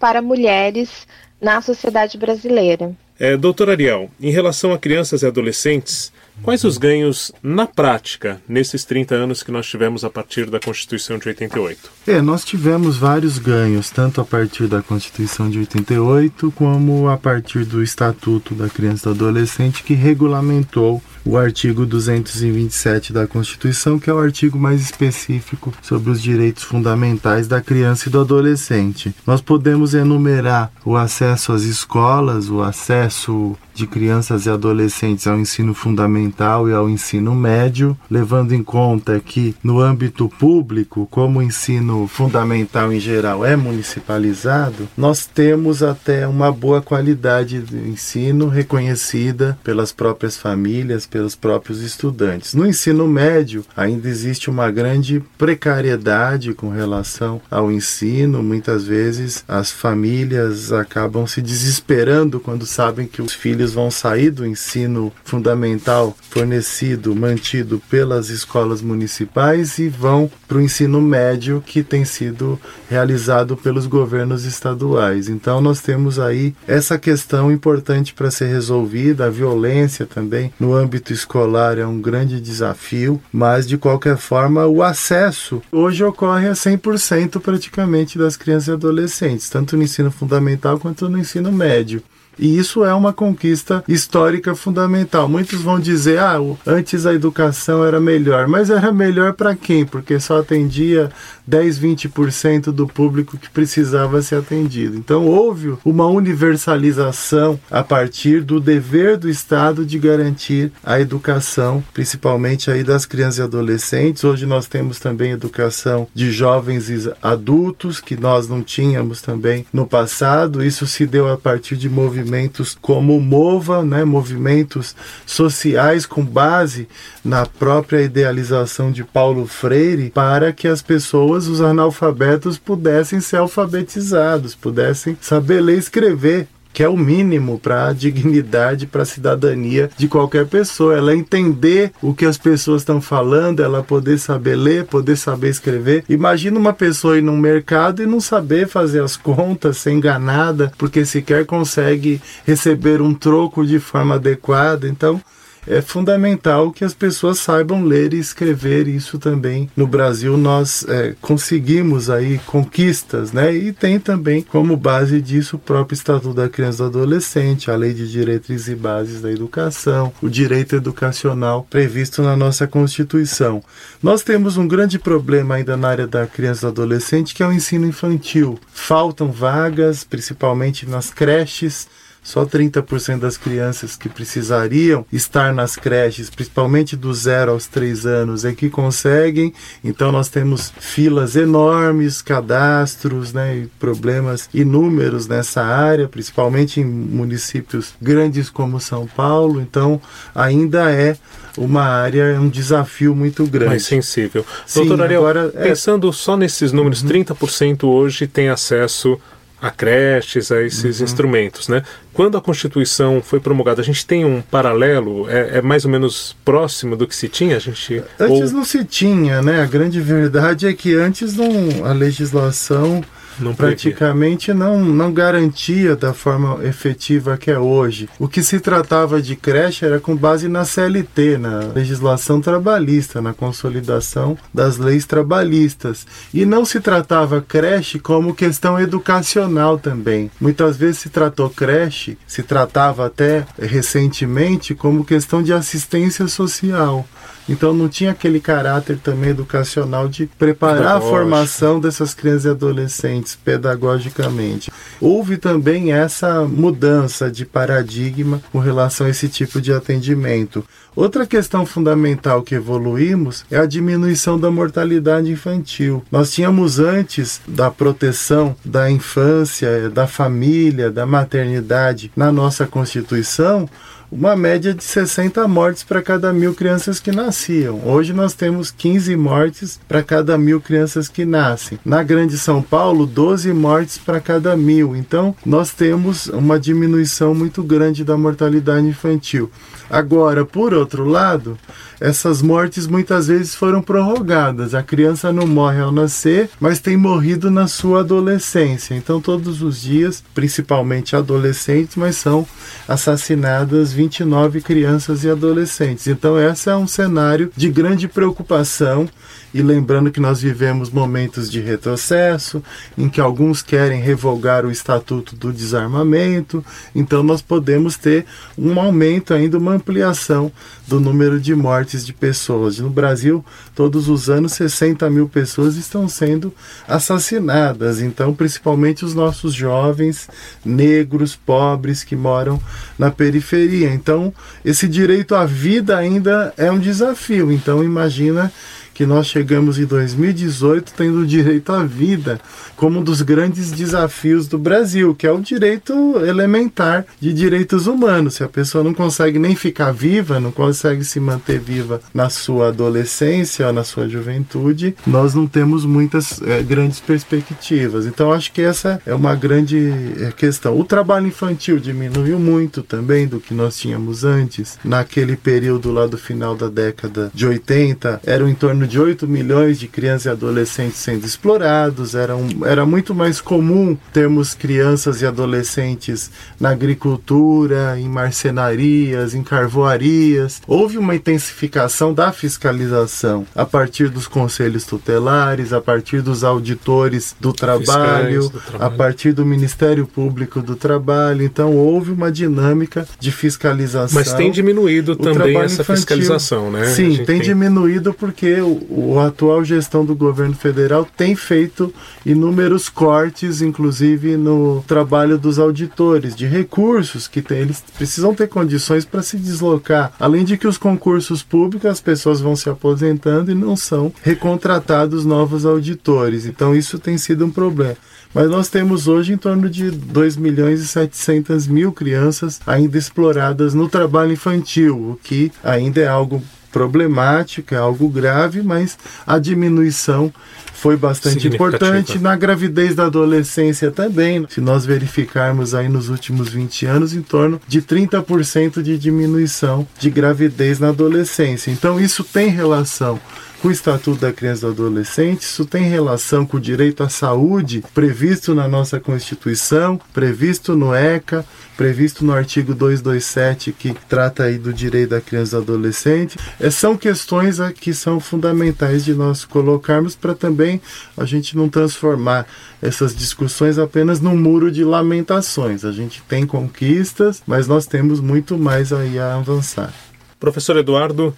para mulheres na sociedade brasileira. É, doutor Ariel, em relação a crianças e adolescentes, Quais os ganhos na prática nesses 30 anos que nós tivemos a partir da Constituição de 88? É, nós tivemos vários ganhos, tanto a partir da Constituição de 88 como a partir do Estatuto da Criança e do Adolescente que regulamentou o artigo 227 da Constituição, que é o artigo mais específico sobre os direitos fundamentais da criança e do adolescente. Nós podemos enumerar o acesso às escolas, o acesso de crianças e adolescentes ao ensino fundamental e ao ensino médio, levando em conta que no âmbito público, como o ensino fundamental em geral é municipalizado, nós temos até uma boa qualidade de ensino reconhecida pelas próprias famílias, pelos próprios estudantes. No ensino médio, ainda existe uma grande precariedade com relação ao ensino, muitas vezes as famílias acabam se desesperando quando sabem que os filhos vão sair do ensino fundamental fornecido, mantido pelas escolas municipais e vão para o ensino médio que tem sido realizado pelos governos estaduais. Então nós temos aí essa questão importante para ser resolvida, a violência também no âmbito escolar é um grande desafio, mas de qualquer forma o acesso hoje ocorre a 100% praticamente das crianças e adolescentes, tanto no ensino fundamental quanto no ensino médio. E isso é uma conquista histórica fundamental. Muitos vão dizer, ah, antes a educação era melhor. Mas era melhor para quem? Porque só atendia 10, 20% do público que precisava ser atendido. Então houve uma universalização a partir do dever do Estado de garantir a educação, principalmente aí das crianças e adolescentes. Hoje nós temos também educação de jovens e adultos que nós não tínhamos também no passado. Isso se deu a partir de movimentos como o MOVA, né, movimentos sociais com base na própria idealização de Paulo Freire, para que as pessoas, os analfabetos, pudessem ser alfabetizados, pudessem saber ler e escrever que é o mínimo para a dignidade, para a cidadania de qualquer pessoa. Ela entender o que as pessoas estão falando, ela poder saber ler, poder saber escrever. Imagina uma pessoa ir num mercado e não saber fazer as contas, ser enganada, porque sequer consegue receber um troco de forma adequada. Então, é fundamental que as pessoas saibam ler e escrever isso também. No Brasil nós é, conseguimos aí conquistas, né? E tem também como base disso o próprio Estatuto da Criança e do Adolescente, a Lei de Diretrizes e Bases da Educação, o direito educacional previsto na nossa Constituição. Nós temos um grande problema ainda na área da criança e do adolescente, que é o ensino infantil. Faltam vagas, principalmente nas creches só 30% das crianças que precisariam estar nas creches, principalmente do zero aos 3 anos, é que conseguem. Então nós temos filas enormes, cadastros, né, e problemas inúmeros nessa área, principalmente em municípios grandes como São Paulo. Então ainda é uma área, um desafio muito grande. Mais sensível. Sim, Doutor Ariel, agora, é pensando é... só nesses números, uhum. 30% hoje tem acesso a creches, a esses uhum. instrumentos, né? Quando a Constituição foi promulgada, a gente tem um paralelo, é, é, mais ou menos próximo do que se tinha? A gente, antes ou... não se tinha, né? A grande verdade é que antes não, a legislação não praticamente não, não garantia da forma efetiva que é hoje. O que se tratava de creche era com base na CLT, na legislação trabalhista, na consolidação das leis trabalhistas. E não se tratava creche como questão educacional também. Muitas vezes se tratou creche, se tratava até recentemente como questão de assistência social. Então não tinha aquele caráter também educacional de preparar a formação dessas crianças e adolescentes pedagogicamente. Houve também essa mudança de paradigma com relação a esse tipo de atendimento. Outra questão fundamental que evoluímos é a diminuição da mortalidade infantil. Nós tínhamos antes da proteção da infância, da família, da maternidade na nossa Constituição uma média de 60 mortes para cada mil crianças que nasciam. Hoje nós temos 15 mortes para cada mil crianças que nascem. Na Grande São Paulo, 12 mortes para cada mil. Então, nós temos uma diminuição muito grande da mortalidade infantil. Agora, por outro lado, essas mortes muitas vezes foram prorrogadas. A criança não morre ao nascer, mas tem morrido na sua adolescência. Então, todos os dias, principalmente adolescentes, mas são assassinadas 29 crianças e adolescentes. Então, esse é um cenário de grande preocupação e lembrando que nós vivemos momentos de retrocesso, em que alguns querem revogar o Estatuto do Desarmamento, então nós podemos ter um aumento ainda, uma ampliação do número de mortes de pessoas. No Brasil, todos os anos, 60 mil pessoas estão sendo assassinadas, então, principalmente os nossos jovens, negros, pobres, que moram na periferia. Então, esse direito à vida ainda é um desafio. Então, imagina que nós chegamos em 2018 tendo direito à vida como um dos grandes desafios do Brasil, que é o direito elementar de direitos humanos. Se a pessoa não consegue nem ficar viva, não consegue se manter viva na sua adolescência na sua juventude, nós não temos muitas é, grandes perspectivas. Então, acho que essa é uma grande é, questão. O trabalho infantil diminuiu muito também do que nós tínhamos antes. Naquele período lá do final da década de 80, eram em torno de 8 milhões de crianças e adolescentes sendo explorados, eram era muito mais comum termos crianças e adolescentes na agricultura, em marcenarias, em carvoarias. Houve uma intensificação da fiscalização a partir dos conselhos tutelares, a partir dos auditores do trabalho, do trabalho, a partir do Ministério Público do Trabalho. Então houve uma dinâmica de fiscalização. Mas tem diminuído também essa infantil. fiscalização, né? Sim, tem, tem, diminuído porque o, o atual gestão do governo federal tem feito inúmeros inúmeros cortes, inclusive no trabalho dos auditores, de recursos que tem, eles precisam ter condições para se deslocar. Além de que os concursos públicos, as pessoas vão se aposentando e não são recontratados novos auditores. Então isso tem sido um problema. Mas nós temos hoje em torno de 2 milhões e 700 mil crianças ainda exploradas no trabalho infantil, o que ainda é algo problemático, é algo grave, mas a diminuição foi bastante importante. Na gravidez da adolescência também, se nós verificarmos aí nos últimos 20 anos, em torno de 30% de diminuição de gravidez na adolescência. Então isso tem relação com o Estatuto da Criança e do Adolescente, isso tem relação com o direito à saúde previsto na nossa Constituição, previsto no ECA, previsto no artigo 227 que trata aí do direito da criança e do adolescente. É, são questões que são fundamentais de nós colocarmos para também a gente não transformar essas discussões apenas num muro de lamentações. A gente tem conquistas, mas nós temos muito mais aí a avançar. Professor Eduardo,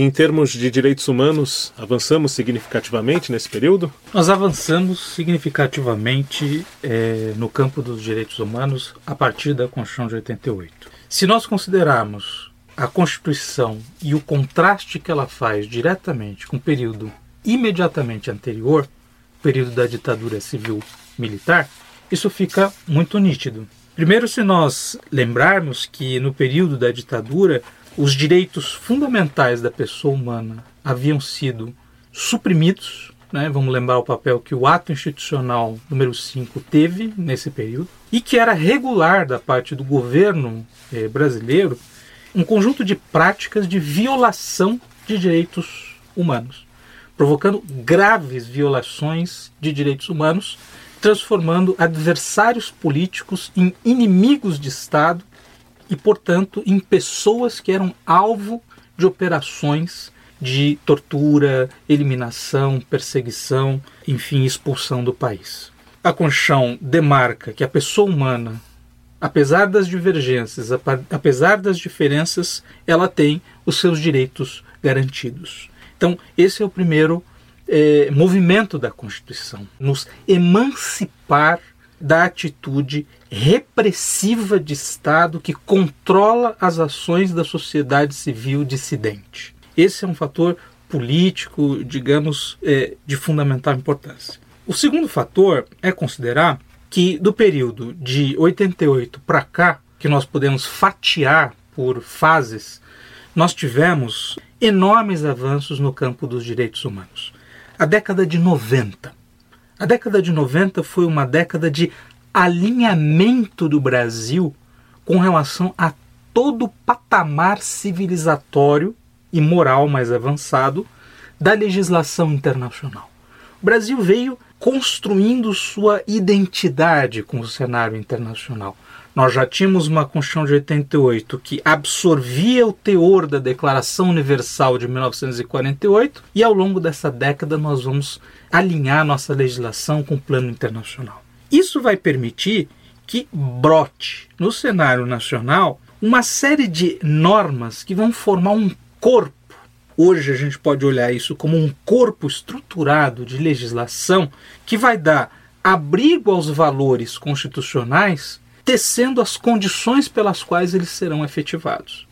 em termos de direitos humanos, avançamos significativamente nesse período? Nós avançamos significativamente é, no campo dos direitos humanos a partir da Constituição de 88. Se nós considerarmos a Constituição e o contraste que ela faz diretamente com o período imediatamente anterior, período da ditadura civil-militar, isso fica muito nítido. Primeiro, se nós lembrarmos que no período da ditadura os direitos fundamentais da pessoa humana haviam sido suprimidos. Né? Vamos lembrar o papel que o ato institucional número 5 teve nesse período, e que era regular da parte do governo eh, brasileiro um conjunto de práticas de violação de direitos humanos, provocando graves violações de direitos humanos, transformando adversários políticos em inimigos de Estado e, portanto, em pessoas que eram alvo de operações de tortura, eliminação, perseguição, enfim, expulsão do país. A Constituição demarca que a pessoa humana, apesar das divergências, apesar das diferenças, ela tem os seus direitos garantidos. Então, esse é o primeiro é, movimento da Constituição, nos emancipar da atitude repressiva de Estado que controla as ações da sociedade civil dissidente. Esse é um fator político, digamos, é, de fundamental importância. O segundo fator é considerar que do período de 88 para cá, que nós podemos fatiar por fases, nós tivemos enormes avanços no campo dos direitos humanos. A década de 90 a década de 90 foi uma década de alinhamento do Brasil com relação a todo o patamar civilizatório e moral mais avançado da legislação internacional. O Brasil veio construindo sua identidade com o cenário internacional. Nós já tínhamos uma Constituição de 88 que absorvia o teor da Declaração Universal de 1948 e ao longo dessa década nós vamos alinhar nossa legislação com o plano internacional. Isso vai permitir que brote no cenário nacional uma série de normas que vão formar um corpo. Hoje a gente pode olhar isso como um corpo estruturado de legislação que vai dar abrigo aos valores constitucionais tecendo as condições pelas quais eles serão efetivados.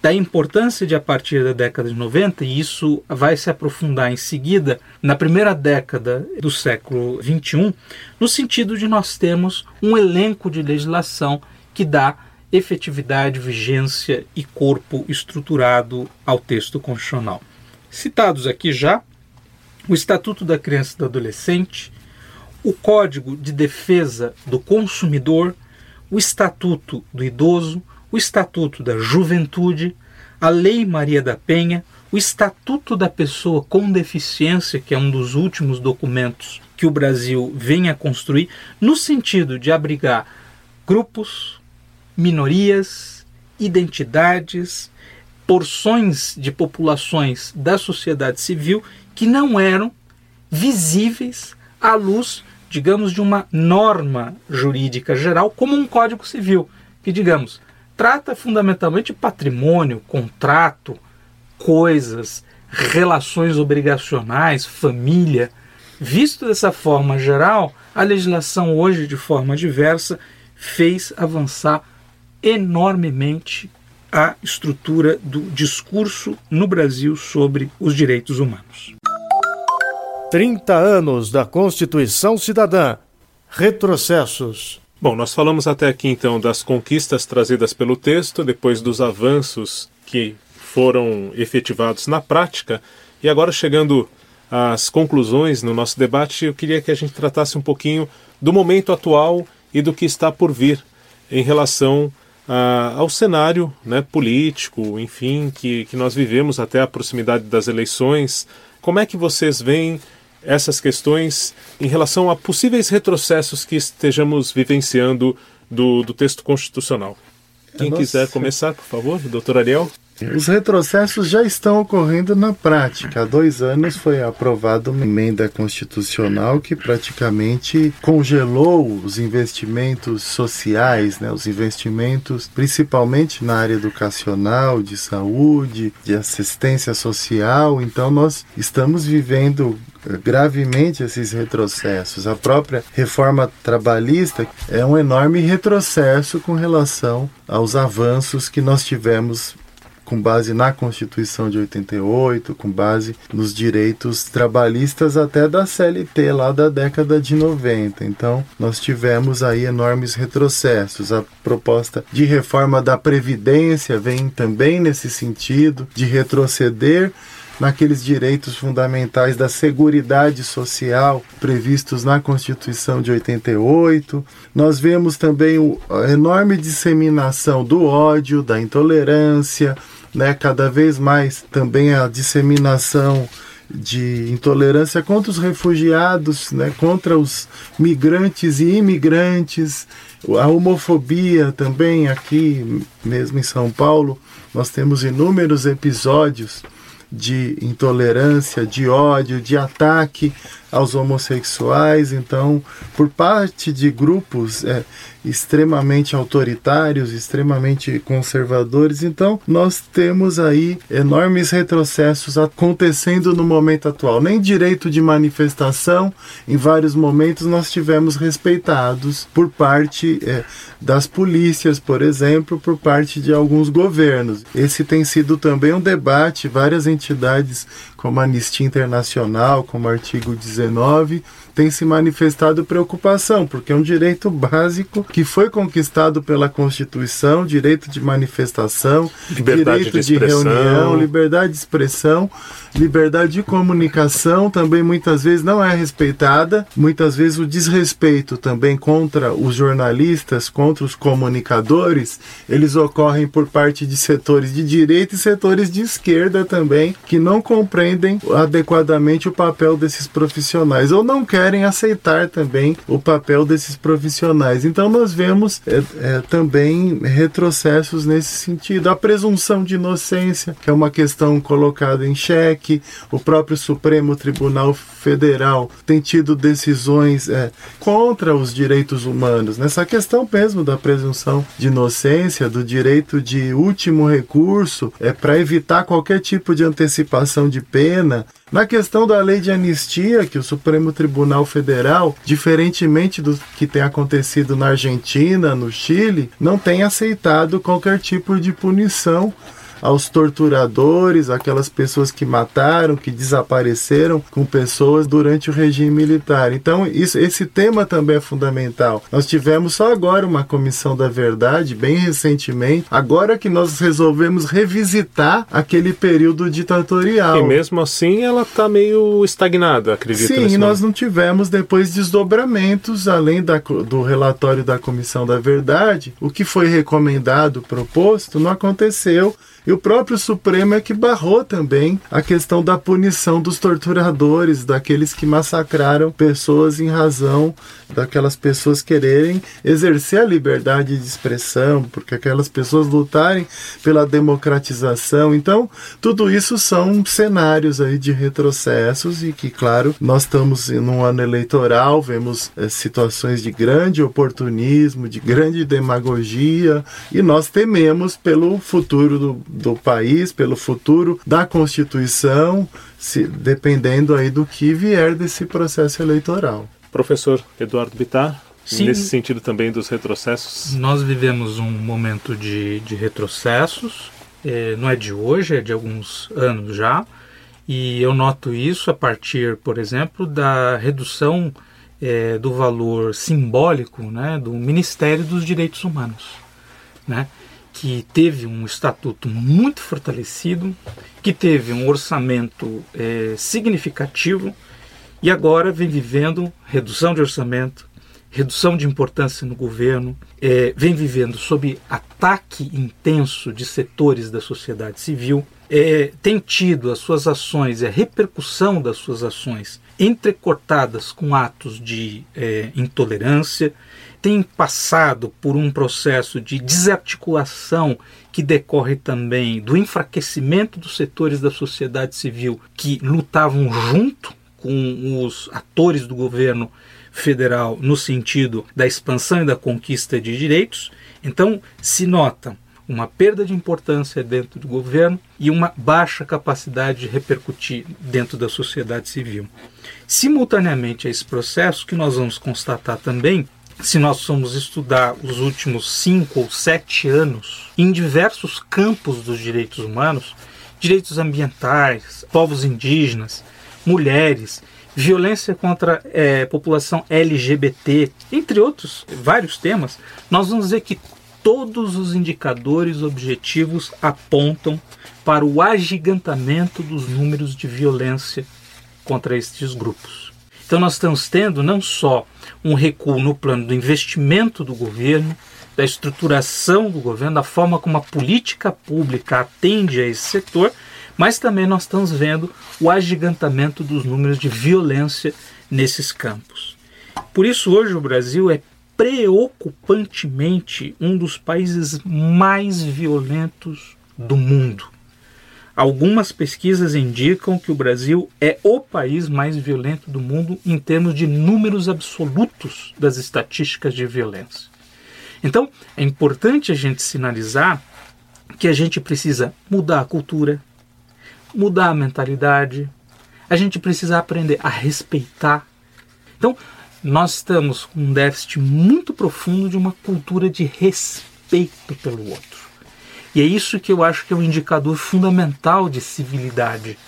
Da importância de, a partir da década de 90, e isso vai se aprofundar em seguida, na primeira década do século XXI, no sentido de nós termos um elenco de legislação que dá efetividade, vigência e corpo estruturado ao texto constitucional. Citados aqui já, o Estatuto da Criança e do Adolescente, o Código de Defesa do Consumidor, o Estatuto do Idoso, o Estatuto da Juventude, a Lei Maria da Penha, o Estatuto da Pessoa com Deficiência, que é um dos últimos documentos que o Brasil vem a construir, no sentido de abrigar grupos, minorias, identidades, porções de populações da sociedade civil que não eram visíveis à luz digamos, de uma norma jurídica geral, como um Código Civil, que, digamos, trata fundamentalmente patrimônio, contrato, coisas, relações obrigacionais, família. Visto dessa forma geral, a legislação hoje, de forma diversa, fez avançar enormemente a estrutura do discurso no Brasil sobre os direitos humanos. 30 anos da Constituição Cidadã. Retrocessos. Bom, nós falamos até aqui então das conquistas trazidas pelo texto, depois dos avanços que foram efetivados na prática, e agora chegando às conclusões no nosso debate, eu queria que a gente tratasse um pouquinho do momento atual e do que está por vir em relação a, ao cenário né, político, enfim, que, que nós vivemos até a proximidade das eleições. Como é que vocês veem essas questões em relação a possíveis retrocessos que estejamos vivenciando do, do texto constitucional. Quem Nossa. quiser começar, por favor, doutor Ariel. Os retrocessos já estão ocorrendo na prática. Há dois anos foi aprovada uma emenda constitucional que praticamente congelou os investimentos sociais, né, os investimentos principalmente na área educacional, de saúde, de assistência social. Então, nós estamos vivendo gravemente esses retrocessos. A própria reforma trabalhista é um enorme retrocesso com relação aos avanços que nós tivemos com base na Constituição de 88, com base nos direitos trabalhistas até da CLT lá da década de 90. Então, nós tivemos aí enormes retrocessos. A proposta de reforma da Previdência vem também nesse sentido de retroceder naqueles direitos fundamentais da seguridade social previstos na Constituição de 88. Nós vemos também a enorme disseminação do ódio, da intolerância, né, cada vez mais também a disseminação de intolerância contra os refugiados, né, contra os migrantes e imigrantes, a homofobia também aqui mesmo em São Paulo, nós temos inúmeros episódios de intolerância, de ódio, de ataque aos homossexuais. Então, por parte de grupos é, extremamente autoritários, extremamente conservadores. Então, nós temos aí enormes retrocessos acontecendo no momento atual. Nem direito de manifestação, em vários momentos, nós tivemos respeitados por parte é, das polícias, por exemplo, por parte de alguns governos. Esse tem sido também um debate, várias entidades como a Anistia Internacional, como o artigo 19, tem se manifestado preocupação, porque é um direito básico que foi conquistado pela Constituição, direito de manifestação, liberdade direito de, de reunião, liberdade de expressão, liberdade de comunicação também muitas vezes não é respeitada, muitas vezes o desrespeito também contra os jornalistas, contra os comunicadores, eles ocorrem por parte de setores de direita e setores de esquerda também que não compreendem compreendem adequadamente o papel desses profissionais. Ou não querem aceitar também o papel desses profissionais. Então nós vemos é, é, também retrocessos nesse sentido. A presunção de inocência, que é uma questão colocada em xeque, o próprio Supremo Tribunal Federal tem tido decisões é, contra os direitos humanos, nessa questão mesmo da presunção de inocência, do direito de último recurso, é para evitar qualquer tipo de antecipação de pena. Na questão da lei de anistia, que o Supremo Tribunal Federal, diferentemente do que tem acontecido na Argentina, no Chile, não tem aceitado qualquer tipo de punição aos torturadores, aquelas pessoas que mataram, que desapareceram com pessoas durante o regime militar. Então, isso, esse tema também é fundamental. Nós tivemos só agora uma comissão da verdade, bem recentemente, agora que nós resolvemos revisitar aquele período ditatorial. E mesmo assim ela está meio estagnada, acredito. Sim, e nós não tivemos depois desdobramentos, além da, do relatório da comissão da verdade, o que foi recomendado, proposto, não aconteceu e o próprio Supremo é que barrou também a questão da punição dos torturadores, daqueles que massacraram pessoas em razão daquelas pessoas quererem exercer a liberdade de expressão, porque aquelas pessoas lutarem pela democratização. Então, tudo isso são cenários aí de retrocessos e que, claro, nós estamos num ano eleitoral, vemos é, situações de grande oportunismo, de grande demagogia e nós tememos pelo futuro do, do país, pelo futuro da Constituição, se, dependendo aí do que vier desse processo eleitoral. Professor Eduardo Bittar, Sim, nesse sentido também dos retrocessos? Nós vivemos um momento de, de retrocessos, é, não é de hoje, é de alguns anos já, e eu noto isso a partir, por exemplo, da redução é, do valor simbólico né, do Ministério dos Direitos Humanos. Né? Que teve um estatuto muito fortalecido, que teve um orçamento é, significativo e agora vem vivendo redução de orçamento, redução de importância no governo, é, vem vivendo sob ataque intenso de setores da sociedade civil, é, tem tido as suas ações e a repercussão das suas ações entrecortadas com atos de é, intolerância, tem passado por um processo de desarticulação que decorre também do enfraquecimento dos setores da sociedade civil que lutavam junto com os atores do governo federal no sentido da expansão e da conquista de direitos. Então, se nota uma perda de importância dentro do governo e uma baixa capacidade de repercutir dentro da sociedade civil. Simultaneamente a esse processo, que nós vamos constatar também se nós formos estudar os últimos cinco ou sete anos em diversos campos dos direitos humanos, direitos ambientais, povos indígenas, mulheres, violência contra é, população LGBT, entre outros vários temas, nós vamos ver que todos os indicadores objetivos apontam para o agigantamento dos números de violência contra estes grupos. Então nós estamos tendo não só um recuo no plano do investimento do governo, da estruturação do governo, da forma como a política pública atende a esse setor, mas também nós estamos vendo o agigantamento dos números de violência nesses campos. Por isso, hoje o Brasil é preocupantemente um dos países mais violentos do mundo. Algumas pesquisas indicam que o Brasil é o país mais violento do mundo em termos de números absolutos das estatísticas de violência. Então, é importante a gente sinalizar que a gente precisa mudar a cultura, mudar a mentalidade, a gente precisa aprender a respeitar. Então, nós estamos com um déficit muito profundo de uma cultura de respeito pelo outro. E é isso que eu acho que é um indicador fundamental de civilidade,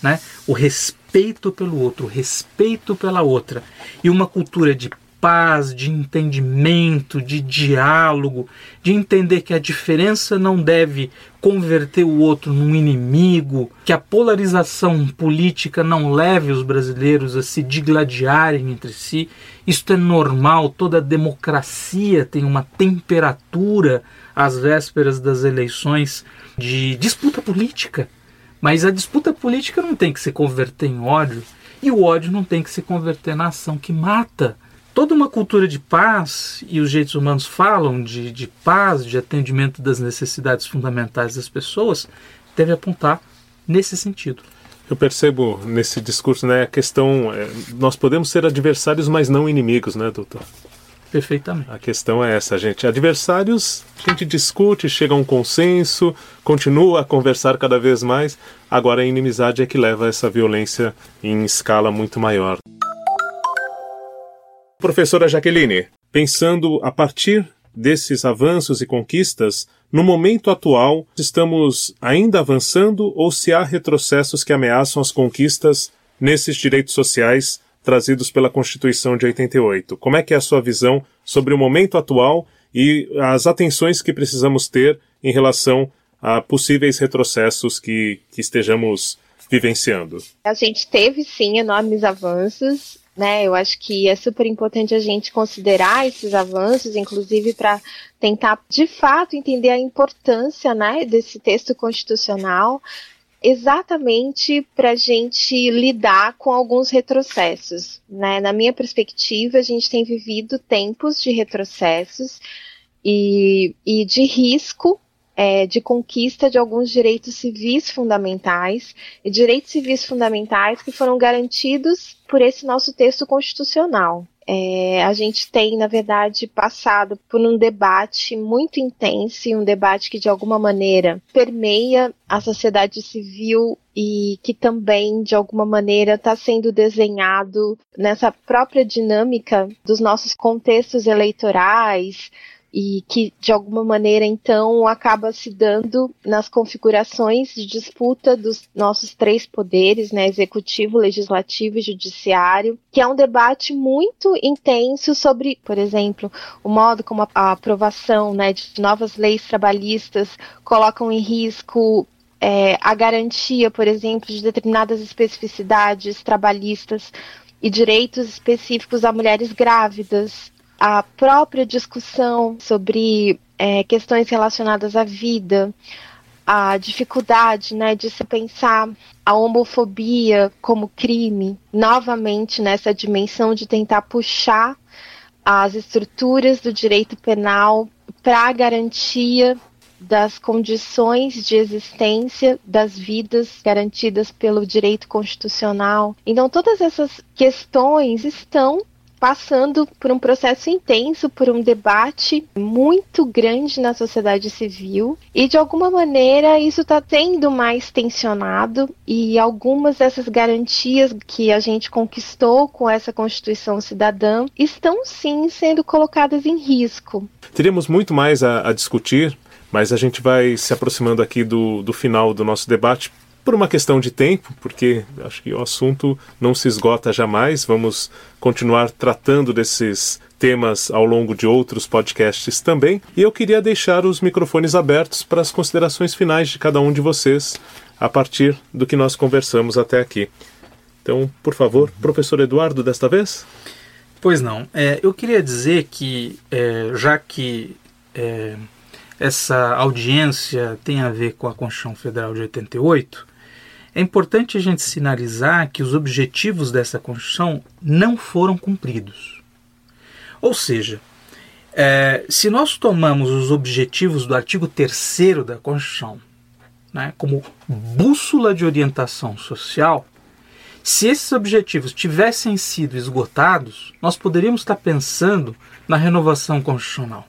né? O respeito pelo outro, o respeito pela outra e uma cultura de paz, de entendimento, de diálogo, de entender que a diferença não deve converter o outro num inimigo, que a polarização política não leve os brasileiros a se digladiarem entre si. Isto é normal, toda democracia tem uma temperatura às vésperas das eleições de disputa política. Mas a disputa política não tem que se converter em ódio e o ódio não tem que se converter na ação que mata. Toda uma cultura de paz, e os direitos humanos falam de, de paz, de atendimento das necessidades fundamentais das pessoas, deve apontar nesse sentido. Eu percebo nesse discurso né, a questão. É, nós podemos ser adversários, mas não inimigos, né, doutor? Perfeitamente. A questão é essa, gente. Adversários, a gente discute, chega a um consenso, continua a conversar cada vez mais. Agora a inimizade é que leva a essa violência em escala muito maior. Professora Jaqueline, pensando a partir desses avanços e conquistas, no momento atual, estamos ainda avançando ou se há retrocessos que ameaçam as conquistas nesses direitos sociais trazidos pela Constituição de 88? Como é que é a sua visão sobre o momento atual e as atenções que precisamos ter em relação a possíveis retrocessos que, que estejamos vivenciando? A gente teve sim enormes avanços né? Eu acho que é super importante a gente considerar esses avanços, inclusive para tentar de fato entender a importância, né, desse texto constitucional, exatamente para a gente lidar com alguns retrocessos, né? Na minha perspectiva, a gente tem vivido tempos de retrocessos e, e de risco é, de conquista de alguns direitos civis fundamentais e direitos civis fundamentais que foram garantidos por esse nosso texto constitucional. É, a gente tem, na verdade, passado por um debate muito intenso e um debate que, de alguma maneira, permeia a sociedade civil e que também, de alguma maneira, está sendo desenhado nessa própria dinâmica dos nossos contextos eleitorais, e que de alguma maneira então acaba se dando nas configurações de disputa dos nossos três poderes, né, executivo, legislativo e judiciário, que é um debate muito intenso sobre, por exemplo, o modo como a, aprovação, né, de novas leis trabalhistas colocam em risco é, a garantia, por exemplo, de determinadas especificidades trabalhistas e direitos específicos a mulheres grávidas, a própria discussão sobre é, questões relacionadas à vida, a dificuldade né, de se pensar a homofobia como crime, novamente nessa dimensão de tentar puxar as estruturas do direito penal para a garantia das condições de existência das vidas garantidas pelo direito constitucional. Então, todas essas questões estão passando por um processo intenso, por um debate muito grande na sociedade civil. E de alguma maneira isso está tendo mais tensionado. E algumas dessas garantias que a gente conquistou com essa Constituição Cidadã estão sim sendo colocadas em risco. Teríamos muito mais a, a discutir, mas a gente vai se aproximando aqui do, do final do nosso debate por uma questão de tempo, porque acho que o assunto não se esgota jamais. Vamos continuar tratando desses temas ao longo de outros podcasts também. E eu queria deixar os microfones abertos para as considerações finais de cada um de vocês a partir do que nós conversamos até aqui. Então, por favor, professor Eduardo, desta vez? Pois não. É, eu queria dizer que, é, já que é, essa audiência tem a ver com a Constituição Federal de 88, é importante a gente sinalizar que os objetivos dessa Constituição não foram cumpridos. Ou seja, é, se nós tomamos os objetivos do artigo 3 da Constituição né, como bússola de orientação social, se esses objetivos tivessem sido esgotados, nós poderíamos estar pensando na renovação constitucional.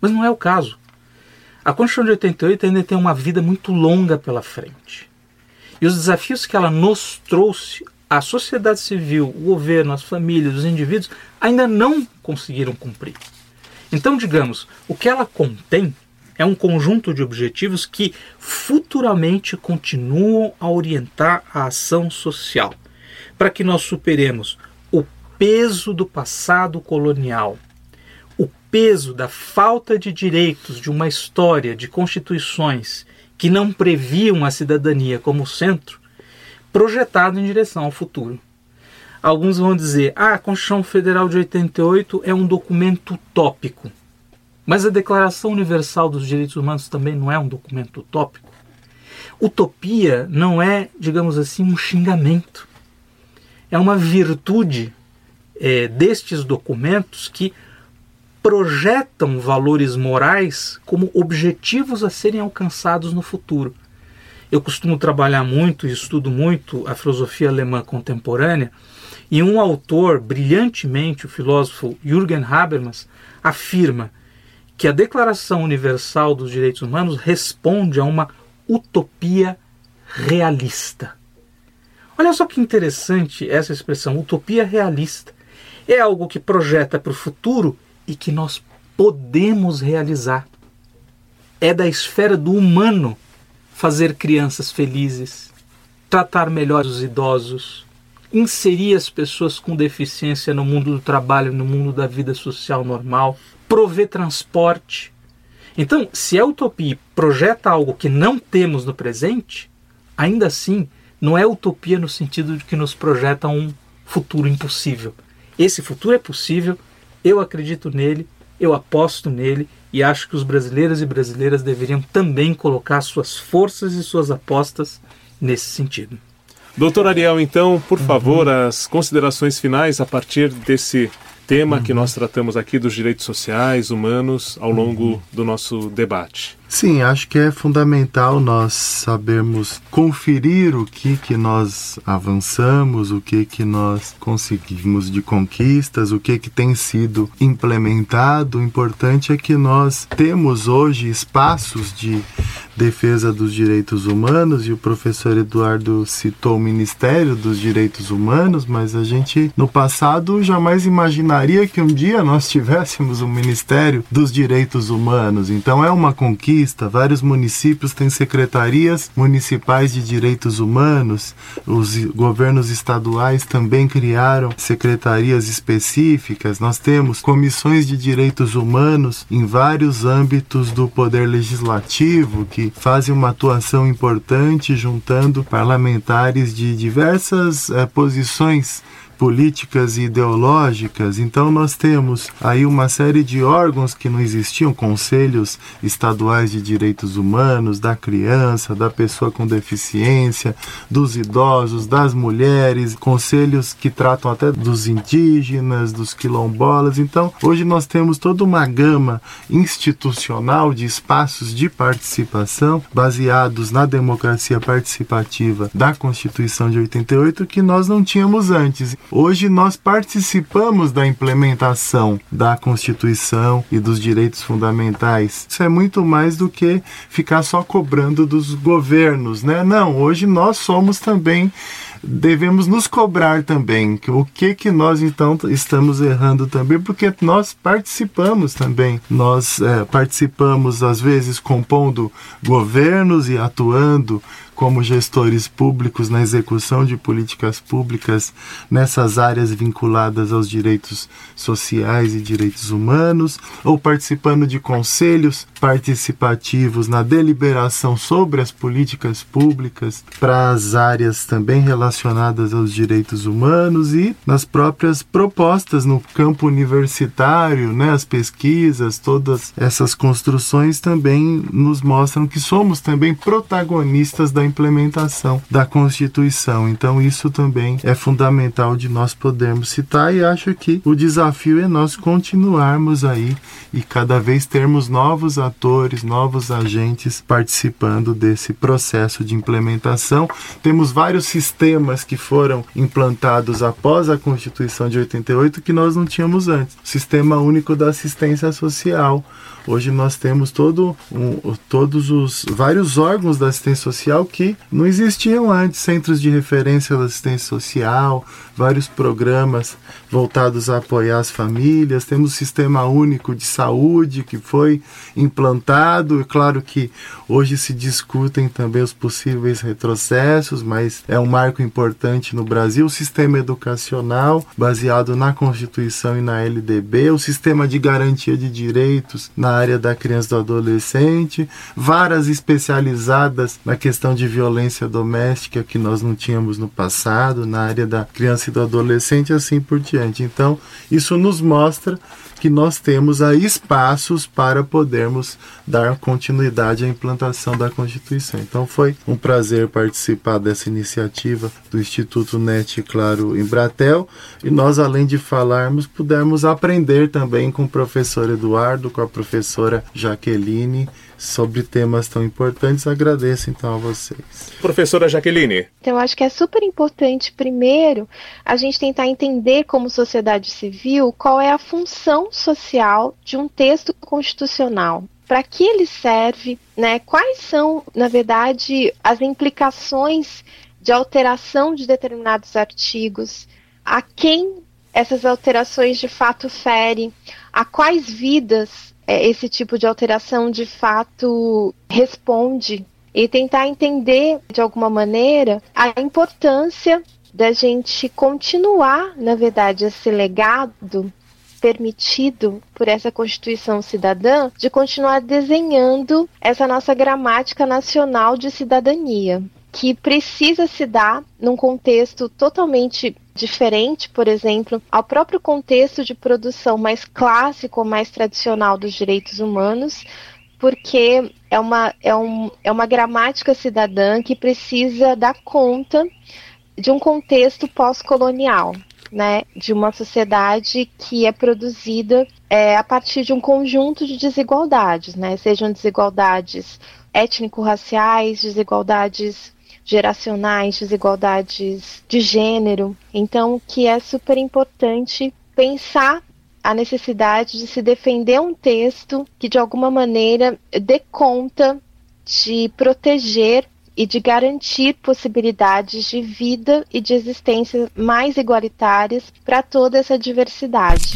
Mas não é o caso. A Constituição de 88 ainda tem uma vida muito longa pela frente. E os desafios que ela nos trouxe, a sociedade civil, o governo, as famílias, os indivíduos, ainda não conseguiram cumprir. Então, digamos, o que ela contém é um conjunto de objetivos que futuramente continuam a orientar a ação social, para que nós superemos o peso do passado colonial, o peso da falta de direitos de uma história de constituições que não previam a cidadania como centro, projetado em direção ao futuro. Alguns vão dizer: ah, a Constituição Federal de 88 é um documento utópico. Mas a Declaração Universal dos Direitos Humanos também não é um documento utópico. Utopia não é, digamos assim, um xingamento. É uma virtude é, destes documentos que projetam valores morais como objetivos a serem alcançados no futuro. Eu costumo trabalhar muito e estudo muito a filosofia alemã contemporânea, e um autor, brilhantemente, o filósofo Jürgen Habermas, afirma que a Declaração Universal dos Direitos Humanos responde a uma utopia realista. Olha só que interessante essa expressão, utopia realista. É algo que projeta para o futuro e que nós podemos realizar. É da esfera do humano fazer crianças felizes, tratar melhor os idosos, inserir as pessoas com deficiência no mundo do trabalho, no mundo da vida social normal, prover transporte. Então, se a utopia projeta algo que não temos no presente, ainda assim não é utopia no sentido de que nos projeta um futuro impossível. Esse futuro é possível, eu acredito nele, eu aposto nele e acho que os brasileiros e brasileiras deveriam também colocar suas forças e suas apostas nesse sentido. Doutor Ariel, então, por favor, uhum. as considerações finais a partir desse tema uhum. que nós tratamos aqui dos direitos sociais, humanos, ao longo uhum. do nosso debate. Sim, acho que é fundamental nós sabermos conferir o que que nós avançamos, o que que nós conseguimos de conquistas, o que que tem sido implementado. O importante é que nós temos hoje espaços de defesa dos direitos humanos e o professor Eduardo citou o Ministério dos Direitos Humanos, mas a gente no passado jamais imaginaria que um dia nós tivéssemos um Ministério dos Direitos Humanos. Então é uma conquista. Vários municípios têm secretarias municipais de direitos humanos. Os governos estaduais também criaram secretarias específicas. Nós temos comissões de direitos humanos em vários âmbitos do poder legislativo que fazem uma atuação importante juntando parlamentares de diversas eh, posições políticas e ideológicas. Então nós temos aí uma série de órgãos que não existiam, conselhos estaduais de direitos humanos, da criança, da pessoa com deficiência, dos idosos, das mulheres, conselhos que tratam até dos indígenas, dos quilombolas. Então, hoje nós temos toda uma gama institucional de espaços de participação baseados na democracia participativa da Constituição de 88 que nós não tínhamos antes. Hoje nós participamos da implementação da Constituição e dos direitos fundamentais. Isso é muito mais do que ficar só cobrando dos governos, né? Não, hoje nós somos também devemos nos cobrar também o que que nós então estamos errando também porque nós participamos também nós é, participamos às vezes compondo governos e atuando como gestores públicos na execução de políticas públicas nessas áreas vinculadas aos direitos sociais e direitos humanos, ou participando de conselhos participativos na deliberação sobre as políticas públicas para as áreas também relacionadas aos direitos humanos e nas próprias propostas no campo universitário, né, as pesquisas, todas essas construções também nos mostram que somos também protagonistas da implementação da Constituição. Então, isso também é fundamental de nós podermos citar e acho que o desafio é nós continuarmos aí e cada vez termos novos atores, novos agentes participando desse processo de implementação. Temos vários sistemas que foram implantados após a Constituição de 88 que nós não tínhamos antes. Sistema Único da Assistência Social, Hoje nós temos todo um, todos os vários órgãos da assistência social que não existiam antes, centros de referência da assistência social, vários programas voltados a apoiar as famílias, temos o sistema único de saúde que foi implantado, é claro que hoje se discutem também os possíveis retrocessos, mas é um marco importante no Brasil, o sistema educacional baseado na Constituição e na LDB, o sistema de garantia de direitos na área da criança e do adolescente, varas especializadas na questão de violência doméstica que nós não tínhamos no passado, na área da criança e do adolescente, assim por diante. Então, isso nos mostra que nós temos aí espaços para podermos dar continuidade à implantação da Constituição. Então foi um prazer participar dessa iniciativa do Instituto NET Claro em Bratel e nós, além de falarmos, pudermos aprender também com o professor Eduardo, com a professora Jaqueline sobre temas tão importantes. Agradeço então a vocês. Professora Jaqueline. Então, acho que é super importante, primeiro, a gente tentar entender como sociedade civil qual é a função social de um texto constitucional. Para que ele serve, né? Quais são, na verdade, as implicações de alteração de determinados artigos, a quem essas alterações de fato ferem, a quais vidas esse tipo de alteração de fato responde e tentar entender de alguma maneira a importância da gente continuar, na verdade, esse legado permitido por essa Constituição Cidadã de continuar desenhando essa nossa gramática nacional de cidadania, que precisa se dar num contexto totalmente diferente, por exemplo, ao próprio contexto de produção mais clássico mais tradicional dos direitos humanos, porque é uma, é, um, é uma gramática cidadã que precisa dar conta de um contexto pós-colonial, né, de uma sociedade que é produzida é, a partir de um conjunto de desigualdades, né, sejam desigualdades étnico-raciais, desigualdades geracionais, desigualdades de gênero. Então, que é super importante pensar a necessidade de se defender um texto que de alguma maneira dê conta de proteger e de garantir possibilidades de vida e de existência mais igualitárias para toda essa diversidade.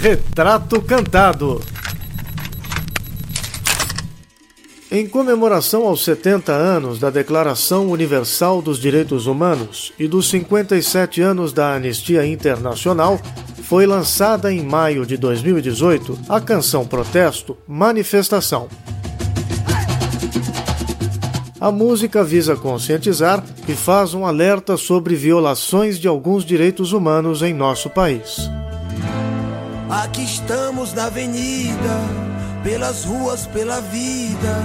Retrato Cantado Em comemoração aos 70 anos da Declaração Universal dos Direitos Humanos e dos 57 anos da Anistia Internacional, foi lançada em maio de 2018 a canção protesto Manifestação. A música visa conscientizar e faz um alerta sobre violações de alguns direitos humanos em nosso país. Aqui estamos na avenida pelas ruas, pela vida,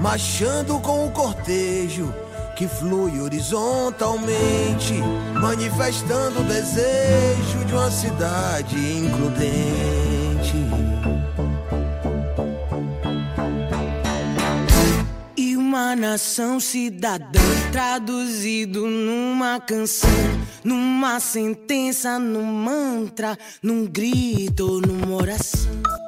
marchando com o cortejo que flui horizontalmente, manifestando o desejo de uma cidade includente. E uma nação cidadã traduzido numa canção, numa sentença, num mantra, num grito, numa oração.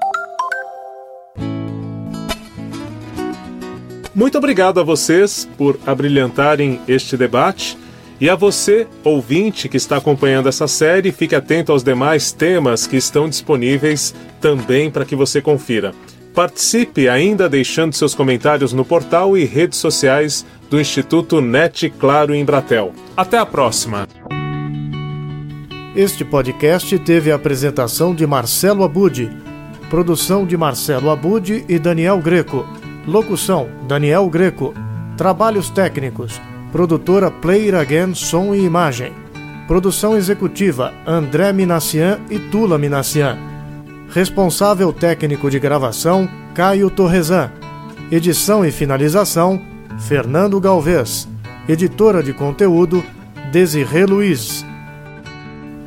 Muito obrigado a vocês por abrilhantarem este debate. E a você, ouvinte que está acompanhando essa série, fique atento aos demais temas que estão disponíveis também para que você confira. Participe ainda deixando seus comentários no portal e redes sociais do Instituto NET Claro em Bratel. Até a próxima! Este podcast teve a apresentação de Marcelo Abude, produção de Marcelo Abude e Daniel Greco. Locução: Daniel Greco. Trabalhos técnicos: produtora Player Again Som e Imagem. Produção executiva: André Minassian e Tula Minassian. Responsável técnico de gravação: Caio Torresan. Edição e finalização: Fernando Galvez. Editora de conteúdo: Desirê Luiz.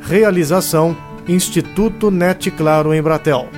Realização: Instituto Net Claro em Bratel.